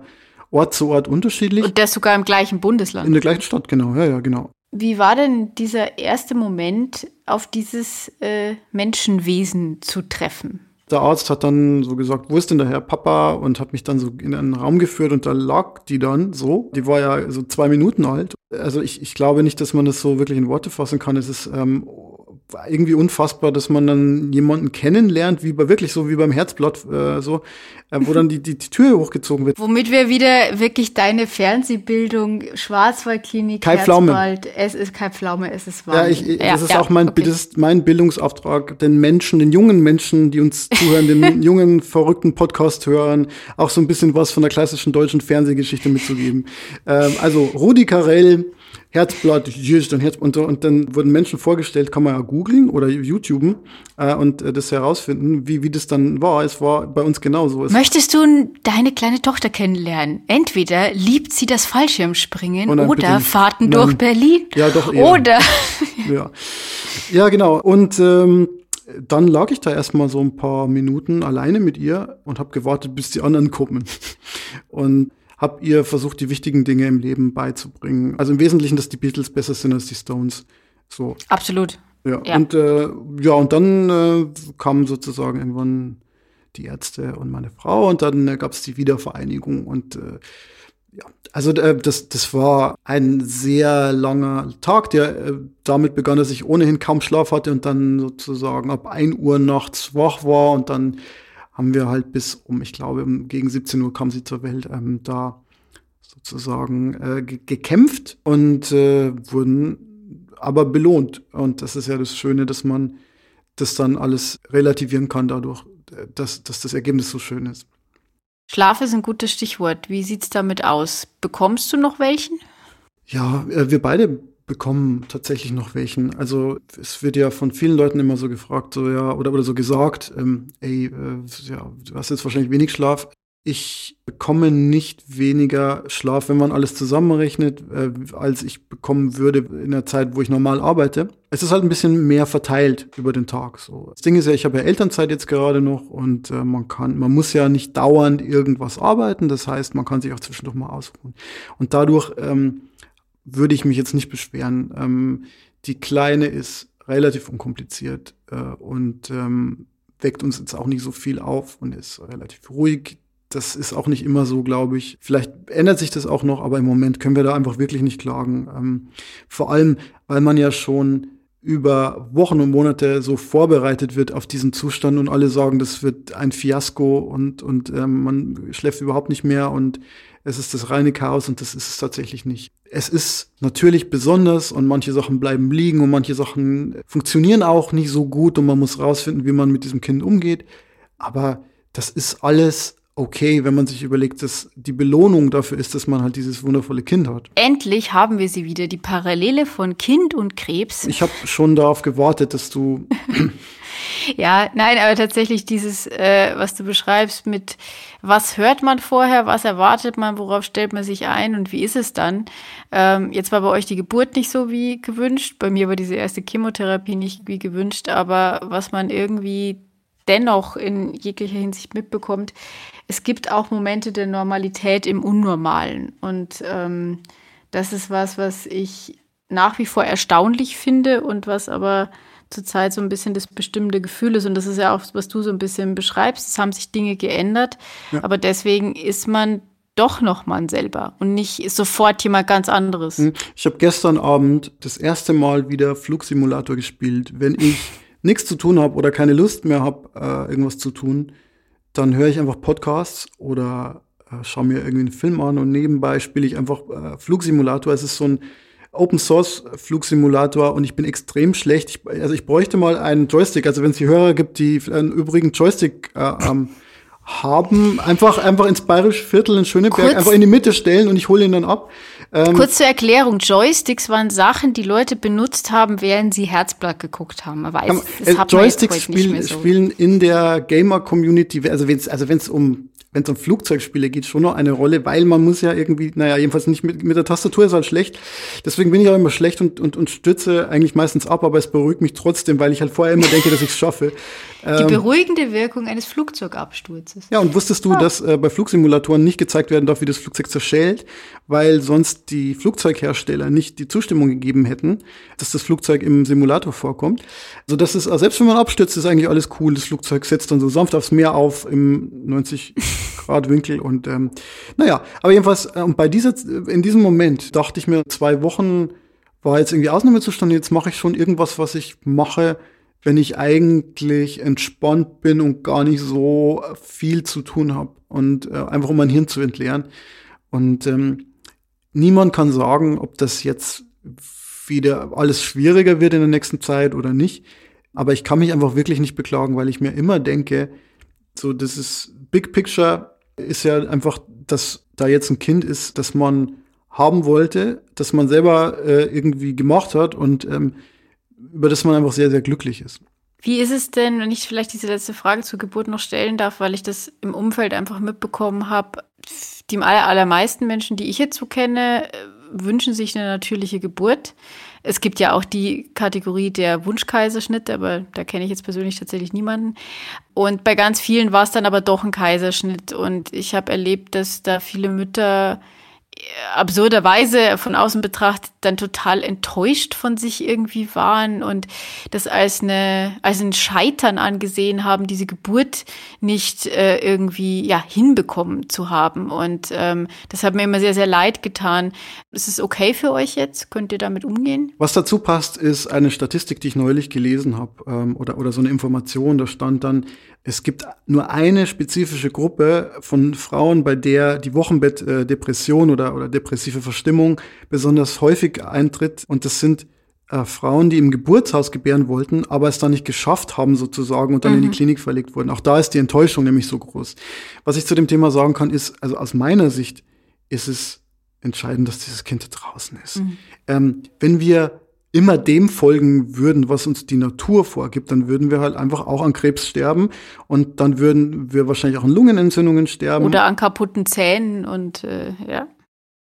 Ort zu Ort unterschiedlich. Und das sogar im gleichen Bundesland. In der gleichen Stadt, genau, ja, ja, genau. Wie war denn dieser erste Moment, auf dieses äh, Menschenwesen zu treffen? Der Arzt hat dann so gesagt, wo ist denn der Herr Papa? Und hat mich dann so in einen Raum geführt und da lag die dann so. Die war ja so zwei Minuten alt. Also ich, ich glaube nicht, dass man das so wirklich in Worte fassen kann. Es ist ähm, irgendwie unfassbar, dass man dann jemanden kennenlernt, wie bei wirklich so wie beim Herzblatt, äh, so, äh, wo dann die, die, die Tür hochgezogen wird. Womit wir wieder wirklich deine Fernsehbildung, Schwarzwaldklinik, Kai Herzblatt, es ist kein Pflaume, es ist wahr. Ja, ich, ja, das ist ja, auch mein, okay. das ist mein Bildungsauftrag, den Menschen, den jungen Menschen, die uns zuhören, den jungen, verrückten Podcast hören, auch so ein bisschen was von der klassischen deutschen Fernsehgeschichte mitzugeben. Ähm, also Rudi Carell, Herzblatt, just und Herz und, und dann wurden Menschen vorgestellt, kann man ja googeln oder YouTuben äh, und äh, das herausfinden, wie, wie das dann war. Es war bei uns genauso. Es Möchtest du deine kleine Tochter kennenlernen? Entweder liebt sie das Fallschirmspringen oh oder Fahrten nein. durch Berlin. Ja, doch. Eher. Oder. ja. ja, genau. Und ähm, dann lag ich da erstmal so ein paar Minuten alleine mit ihr und habe gewartet, bis die anderen kommen. Und habe ihr versucht, die wichtigen Dinge im Leben beizubringen. Also im Wesentlichen, dass die Beatles besser sind als die Stones. So. Absolut. Ja, ja. und äh, ja, und dann äh, kamen sozusagen irgendwann die Ärzte und meine Frau und dann äh, gab es die Wiedervereinigung und äh, ja, also äh, das, das war ein sehr langer Tag, der äh, damit begann, dass ich ohnehin kaum Schlaf hatte und dann sozusagen ab ein Uhr nachts wach war und dann haben wir halt bis um, ich glaube, gegen 17 Uhr kam sie zur Welt, ähm, da sozusagen äh, gekämpft und äh, wurden aber belohnt. Und das ist ja das Schöne, dass man das dann alles relativieren kann dadurch, äh, dass, dass das Ergebnis so schön ist. Schlaf ist ein gutes Stichwort. Wie sieht's damit aus? Bekommst du noch welchen? Ja, äh, wir beide bekommen tatsächlich noch welchen. Also es wird ja von vielen Leuten immer so gefragt, so ja, oder, oder so gesagt, ähm, ey, äh, ja, du hast jetzt wahrscheinlich wenig Schlaf. Ich bekomme nicht weniger Schlaf, wenn man alles zusammenrechnet, äh, als ich bekommen würde in der Zeit, wo ich normal arbeite. Es ist halt ein bisschen mehr verteilt über den Tag. So. Das Ding ist ja, ich habe ja Elternzeit jetzt gerade noch und äh, man kann, man muss ja nicht dauernd irgendwas arbeiten. Das heißt, man kann sich auch zwischendurch mal ausruhen. Und dadurch ähm, würde ich mich jetzt nicht beschweren. Ähm, die Kleine ist relativ unkompliziert äh, und ähm, weckt uns jetzt auch nicht so viel auf und ist relativ ruhig. Das ist auch nicht immer so, glaube ich. Vielleicht ändert sich das auch noch, aber im Moment können wir da einfach wirklich nicht klagen. Ähm, vor allem, weil man ja schon über Wochen und Monate so vorbereitet wird auf diesen Zustand und alle sagen, das wird ein Fiasko und, und ähm, man schläft überhaupt nicht mehr und es ist das reine Chaos und das ist es tatsächlich nicht. Es ist natürlich besonders und manche Sachen bleiben liegen und manche Sachen funktionieren auch nicht so gut und man muss rausfinden, wie man mit diesem Kind umgeht. Aber das ist alles okay, wenn man sich überlegt, dass die Belohnung dafür ist, dass man halt dieses wundervolle Kind hat. Endlich haben wir sie wieder, die Parallele von Kind und Krebs. Ich habe schon darauf gewartet, dass du Ja, nein, aber tatsächlich dieses, äh, was du beschreibst mit, was hört man vorher, was erwartet man, worauf stellt man sich ein und wie ist es dann? Ähm, jetzt war bei euch die Geburt nicht so wie gewünscht, bei mir war diese erste Chemotherapie nicht wie gewünscht, aber was man irgendwie dennoch in jeglicher Hinsicht mitbekommt, es gibt auch Momente der Normalität im Unnormalen. Und ähm, das ist was, was ich nach wie vor erstaunlich finde und was aber zurzeit so ein bisschen das bestimmte Gefühl ist. Und das ist ja auch, was du so ein bisschen beschreibst. Es haben sich Dinge geändert, ja. aber deswegen ist man doch noch man selber und nicht sofort jemand ganz anderes. Hm. Ich habe gestern Abend das erste Mal wieder Flugsimulator gespielt. Wenn ich nichts zu tun habe oder keine Lust mehr habe, äh, irgendwas zu tun, dann höre ich einfach Podcasts oder äh, schaue mir irgendwie einen Film an und nebenbei spiele ich einfach äh, Flugsimulator. Es ist so ein Open Source Flugsimulator und ich bin extrem schlecht. Ich, also ich bräuchte mal einen Joystick. Also wenn es die Hörer gibt, die einen übrigen Joystick äh, ähm, haben, einfach einfach ins Bayerische Viertel in Schöneberg Kurz, einfach in die Mitte stellen und ich hole ihn dann ab. Ähm, kurz zur Erklärung, Joysticks waren Sachen, die Leute benutzt haben, während sie Herzblatt geguckt haben. Man weiß, äh, Joysticks spielen, so. spielen in der Gamer-Community, also wenn es also wenn's um wenn es um Flugzeugspiele geht, schon noch eine Rolle, weil man muss ja irgendwie, naja, jedenfalls nicht mit, mit der Tastatur ist halt schlecht. Deswegen bin ich auch immer schlecht und, und, und stütze eigentlich meistens ab, aber es beruhigt mich trotzdem, weil ich halt vorher immer denke, dass ich es schaffe. Die ähm, beruhigende Wirkung eines Flugzeugabsturzes. Ja, und wusstest du, ah. dass äh, bei Flugsimulatoren nicht gezeigt werden darf, wie das Flugzeug zerschellt, weil sonst die Flugzeughersteller nicht die Zustimmung gegeben hätten, dass das Flugzeug im Simulator vorkommt. Also das ist, selbst wenn man abstürzt, ist eigentlich alles cool. Das Flugzeug setzt dann so sanft aufs Meer auf im 90 Grad Winkel und ähm, naja, aber jedenfalls äh, bei dieser, in diesem Moment dachte ich mir, zwei Wochen war jetzt irgendwie Ausnahmezustand, jetzt mache ich schon irgendwas, was ich mache, wenn ich eigentlich entspannt bin und gar nicht so viel zu tun habe und äh, einfach um mein Hirn zu entleeren. Und ähm, niemand kann sagen, ob das jetzt wieder alles schwieriger wird in der nächsten Zeit oder nicht. Aber ich kann mich einfach wirklich nicht beklagen, weil ich mir immer denke, so das ist Big Picture ist ja einfach, dass da jetzt ein Kind ist, das man haben wollte, das man selber äh, irgendwie gemacht hat und ähm, über das man einfach sehr, sehr glücklich ist. Wie ist es denn, wenn ich vielleicht diese letzte Frage zur Geburt noch stellen darf, weil ich das im Umfeld einfach mitbekommen habe, die allermeisten Menschen, die ich jetzt so kenne, äh, wünschen sich eine natürliche Geburt. Es gibt ja auch die Kategorie der Wunschkaiserschnitt, aber da kenne ich jetzt persönlich tatsächlich niemanden. Und bei ganz vielen war es dann aber doch ein Kaiserschnitt. Und ich habe erlebt, dass da viele Mütter absurderweise von außen betrachtet dann total enttäuscht von sich irgendwie waren und das als eine als ein Scheitern angesehen haben, diese Geburt nicht äh, irgendwie ja hinbekommen zu haben und ähm, das hat mir immer sehr sehr leid getan. Ist es okay für euch jetzt? Könnt ihr damit umgehen? Was dazu passt, ist eine Statistik, die ich neulich gelesen habe ähm, oder oder so eine Information. Da stand dann es gibt nur eine spezifische Gruppe von Frauen, bei der die Wochenbettdepression oder, oder depressive Verstimmung besonders häufig eintritt. Und das sind äh, Frauen, die im Geburtshaus gebären wollten, aber es dann nicht geschafft haben sozusagen und dann mhm. in die mhm. Klinik verlegt wurden. Auch da ist die Enttäuschung nämlich so groß. Was ich zu dem Thema sagen kann, ist, also aus meiner Sicht ist es entscheidend, dass dieses Kind draußen ist. Mhm. Ähm, wenn wir immer dem folgen würden, was uns die Natur vorgibt, dann würden wir halt einfach auch an Krebs sterben und dann würden wir wahrscheinlich auch an Lungenentzündungen sterben. Oder an kaputten Zähnen und äh, ja.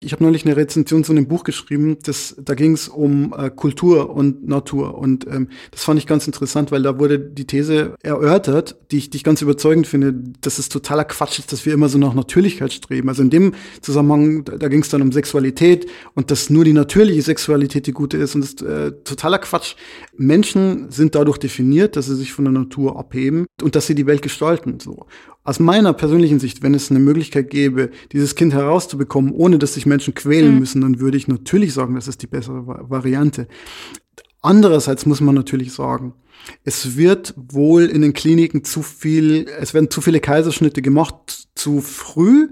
Ich habe neulich eine Rezension zu einem Buch geschrieben, das, da ging es um äh, Kultur und Natur. Und ähm, das fand ich ganz interessant, weil da wurde die These erörtert, die ich, die ich ganz überzeugend finde, dass es totaler Quatsch ist, dass wir immer so nach Natürlichkeit streben. Also in dem Zusammenhang, da, da ging es dann um Sexualität und dass nur die natürliche Sexualität die gute ist. Und das ist äh, totaler Quatsch. Menschen sind dadurch definiert, dass sie sich von der Natur abheben und dass sie die Welt gestalten. So. Aus meiner persönlichen Sicht, wenn es eine Möglichkeit gäbe, dieses Kind herauszubekommen, ohne dass sich Menschen quälen mhm. müssen, dann würde ich natürlich sagen, das ist die bessere Variante. Andererseits muss man natürlich sagen, es wird wohl in den Kliniken zu viel, es werden zu viele Kaiserschnitte gemacht, zu früh,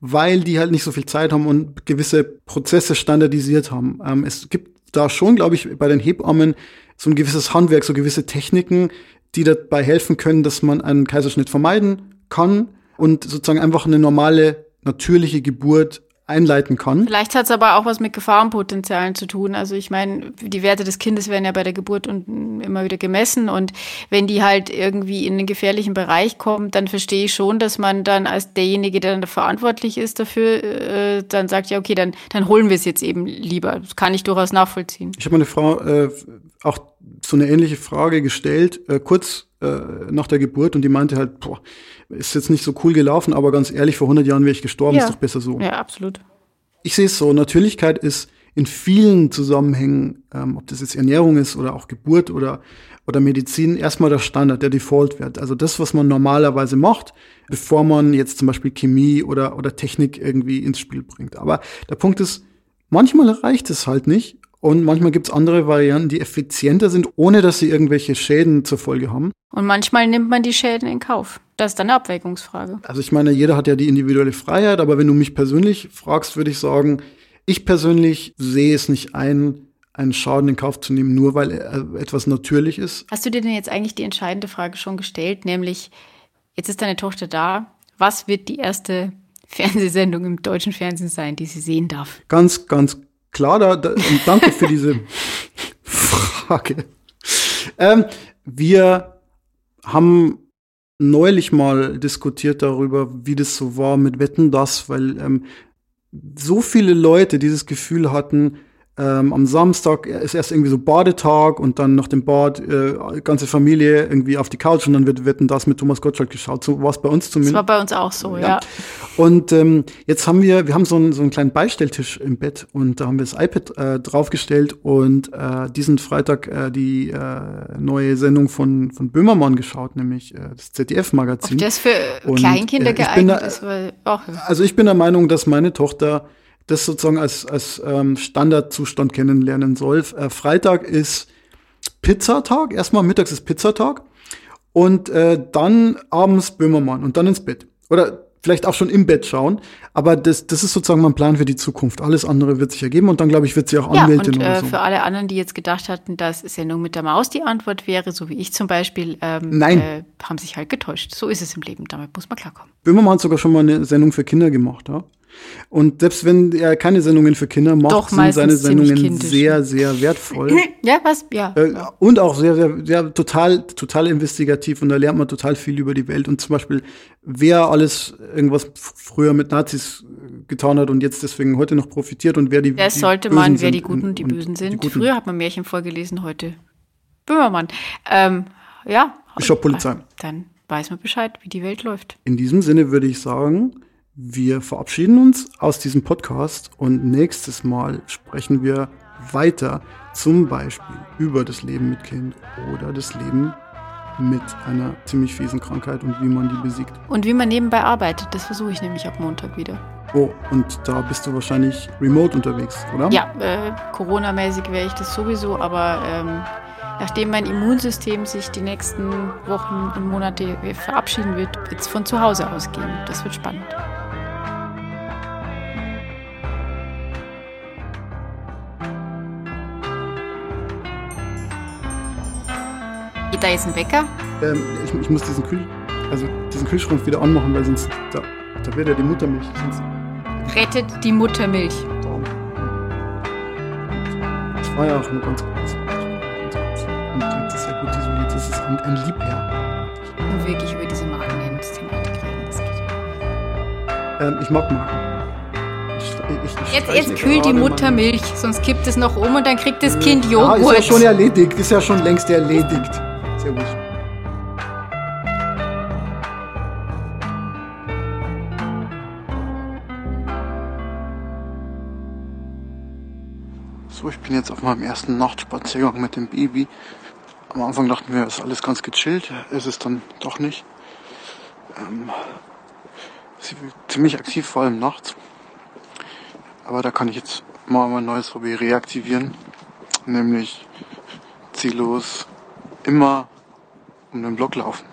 weil die halt nicht so viel Zeit haben und gewisse Prozesse standardisiert haben. Ähm, es gibt da schon, glaube ich, bei den Hebammen so ein gewisses Handwerk, so gewisse Techniken, die dabei helfen können, dass man einen Kaiserschnitt vermeiden kann und sozusagen einfach eine normale, natürliche Geburt einleiten kann. Vielleicht hat es aber auch was mit Gefahrenpotenzialen zu tun. Also ich meine, die Werte des Kindes werden ja bei der Geburt und immer wieder gemessen und wenn die halt irgendwie in einen gefährlichen Bereich kommt, dann verstehe ich schon, dass man dann als derjenige, der dann verantwortlich ist dafür, äh, dann sagt, ja okay, dann, dann holen wir es jetzt eben lieber. Das kann ich durchaus nachvollziehen. Ich habe meine Frau äh, auch so eine ähnliche Frage gestellt, äh, kurz äh, nach der Geburt und die meinte halt, boah, ist jetzt nicht so cool gelaufen, aber ganz ehrlich, vor 100 Jahren wäre ich gestorben, Ja. ist doch besser so. Ja, absolut. Ich sehe es so, Natürlichkeit ist in vielen Zusammenhängen, ähm, ob das jetzt Ernährung ist oder auch Geburt oder, oder Medizin, erstmal der Standard, der Default-Wert. Also das, was man normalerweise macht, bevor man jetzt zum Beispiel Chemie oder, oder Technik irgendwie ins Spiel bringt. Aber der Punkt ist, manchmal reicht es halt nicht und manchmal gibt es andere Varianten, die effizienter sind, ohne dass sie irgendwelche Schäden zur Folge haben. Und manchmal nimmt man die Schäden in Kauf. Das ist dann eine Abwägungsfrage. Also ich meine, jeder hat ja die individuelle Freiheit, aber wenn du mich persönlich fragst, würde ich sagen, ich persönlich sehe es nicht ein, einen Schaden in Kauf zu nehmen, nur weil äh, etwas natürlich ist. Hast du dir denn jetzt eigentlich die entscheidende Frage schon gestellt, nämlich, jetzt ist deine Tochter da, was wird die erste Fernsehsendung im deutschen Fernsehen sein, die sie sehen darf? Ganz, ganz klar, da, da, danke für diese Frage. Ähm, wir haben neulich mal diskutiert darüber, wie das so war mit Wetten das, weil ähm, so viele Leute dieses Gefühl hatten, ähm, am Samstag ist erst irgendwie so Badetag und dann nach dem Bad äh, ganze Familie irgendwie auf die Couch und dann wird Wetten das mit Thomas Gottschalk geschaut. So war es bei uns Das zumindest. war bei uns auch so, ja. Und ähm, jetzt haben wir, wir haben so einen, so einen kleinen Beistelltisch im Bett und da haben wir das iPad äh, draufgestellt und äh, diesen Freitag äh, die äh, neue Sendung von, von Böhmermann geschaut, nämlich äh, das Ob ZDF-Magazin. das für Und, Kleinkinder äh, geeignet da- ist, weil auch. Also ich bin der Meinung, dass meine Tochter das sozusagen als, als ähm, Standardzustand kennenlernen soll. Äh, Freitag ist Pizzatag, erstmal mittags ist Pizzatag und äh, dann abends Böhmermann und dann ins Bett. Oder vielleicht auch schon im Bett schauen. Aber das, das ist sozusagen mein Plan für die Zukunft. Alles andere wird sich ergeben und dann, glaube ich, wird sie auch Ja, Anwältin und äh, so. für alle anderen, die jetzt gedacht hatten, dass Sendung mit der Maus die Antwort wäre, so wie ich zum Beispiel, ähm, Nein. Äh, haben sich halt getäuscht. So ist es im Leben, damit muss man klarkommen. Böhmermann hat sogar schon mal eine Sendung für Kinder gemacht, ja. Und selbst wenn er keine Sendungen für Kinder macht, Doch, sind seine Sendungen sehr, sehr wertvoll. Ja, was? Ja. Äh, und auch sehr, sehr, sehr total, total investigativ und da lernt man total viel über die Welt und zum Beispiel, wer alles irgendwas früher mit Nazis getan hat und jetzt deswegen heute noch profitiert und wer die, Das die sollte Bösen man, wer die Guten und die Bösen die sind. Guten. Früher hat man Märchen vorgelesen, heute Böhmermann. Ähm, ja. Bischof Polizei. Dann weiß man Bescheid, wie die Welt läuft. In diesem Sinne würde ich sagen, wir verabschieden uns aus diesem Podcast und nächstes Mal sprechen wir weiter zum Beispiel über das Leben mit Kind oder das Leben mit einer ziemlich fiesen Krankheit und wie man die besiegt. Und wie man nebenbei arbeitet, das versuche ich nämlich ab Montag wieder. Oh, und da bist du wahrscheinlich remote unterwegs, oder? Ja, äh, Corona-mäßig wäre ich das sowieso, aber ähm, nachdem mein Immunsystem sich die nächsten Wochen und Monate verabschieden wird, wird es von zu Hause aus gehen. Das wird spannend. Geht da jetzt ein Wecker? Ähm, ich, ich muss diesen, Kühl, also diesen Kühlschrank wieder anmachen, weil sonst da, da wird ja die Muttermilch. Sonst, Rettet die Muttermilch. das war ja auch nur ganz kurz. Und das ist ja gut isoliert. Das ist ein, ein Liebherr. Nur wirklich über diese Markenthematik reden. Das geht. Ähm, ich mag Marken. Ich, ich, Jetzt, jetzt kühlt die Muttermilch, sonst kippt es noch um und dann kriegt das Kind Joghurt. ist ja schon erledigt. Ist ja schon längst erledigt. Sehr. So, ich bin jetzt auf meinem ersten Nachtspaziergang mit dem Baby. Am Anfang dachten wir, es ist alles ganz gechillt. Ist es dann doch nicht. Ähm, sie wird ziemlich aktiv, vor allem nachts. Aber da kann ich jetzt mal mein neues Hobby reaktivieren. Nämlich ziellos immer um den Block laufen.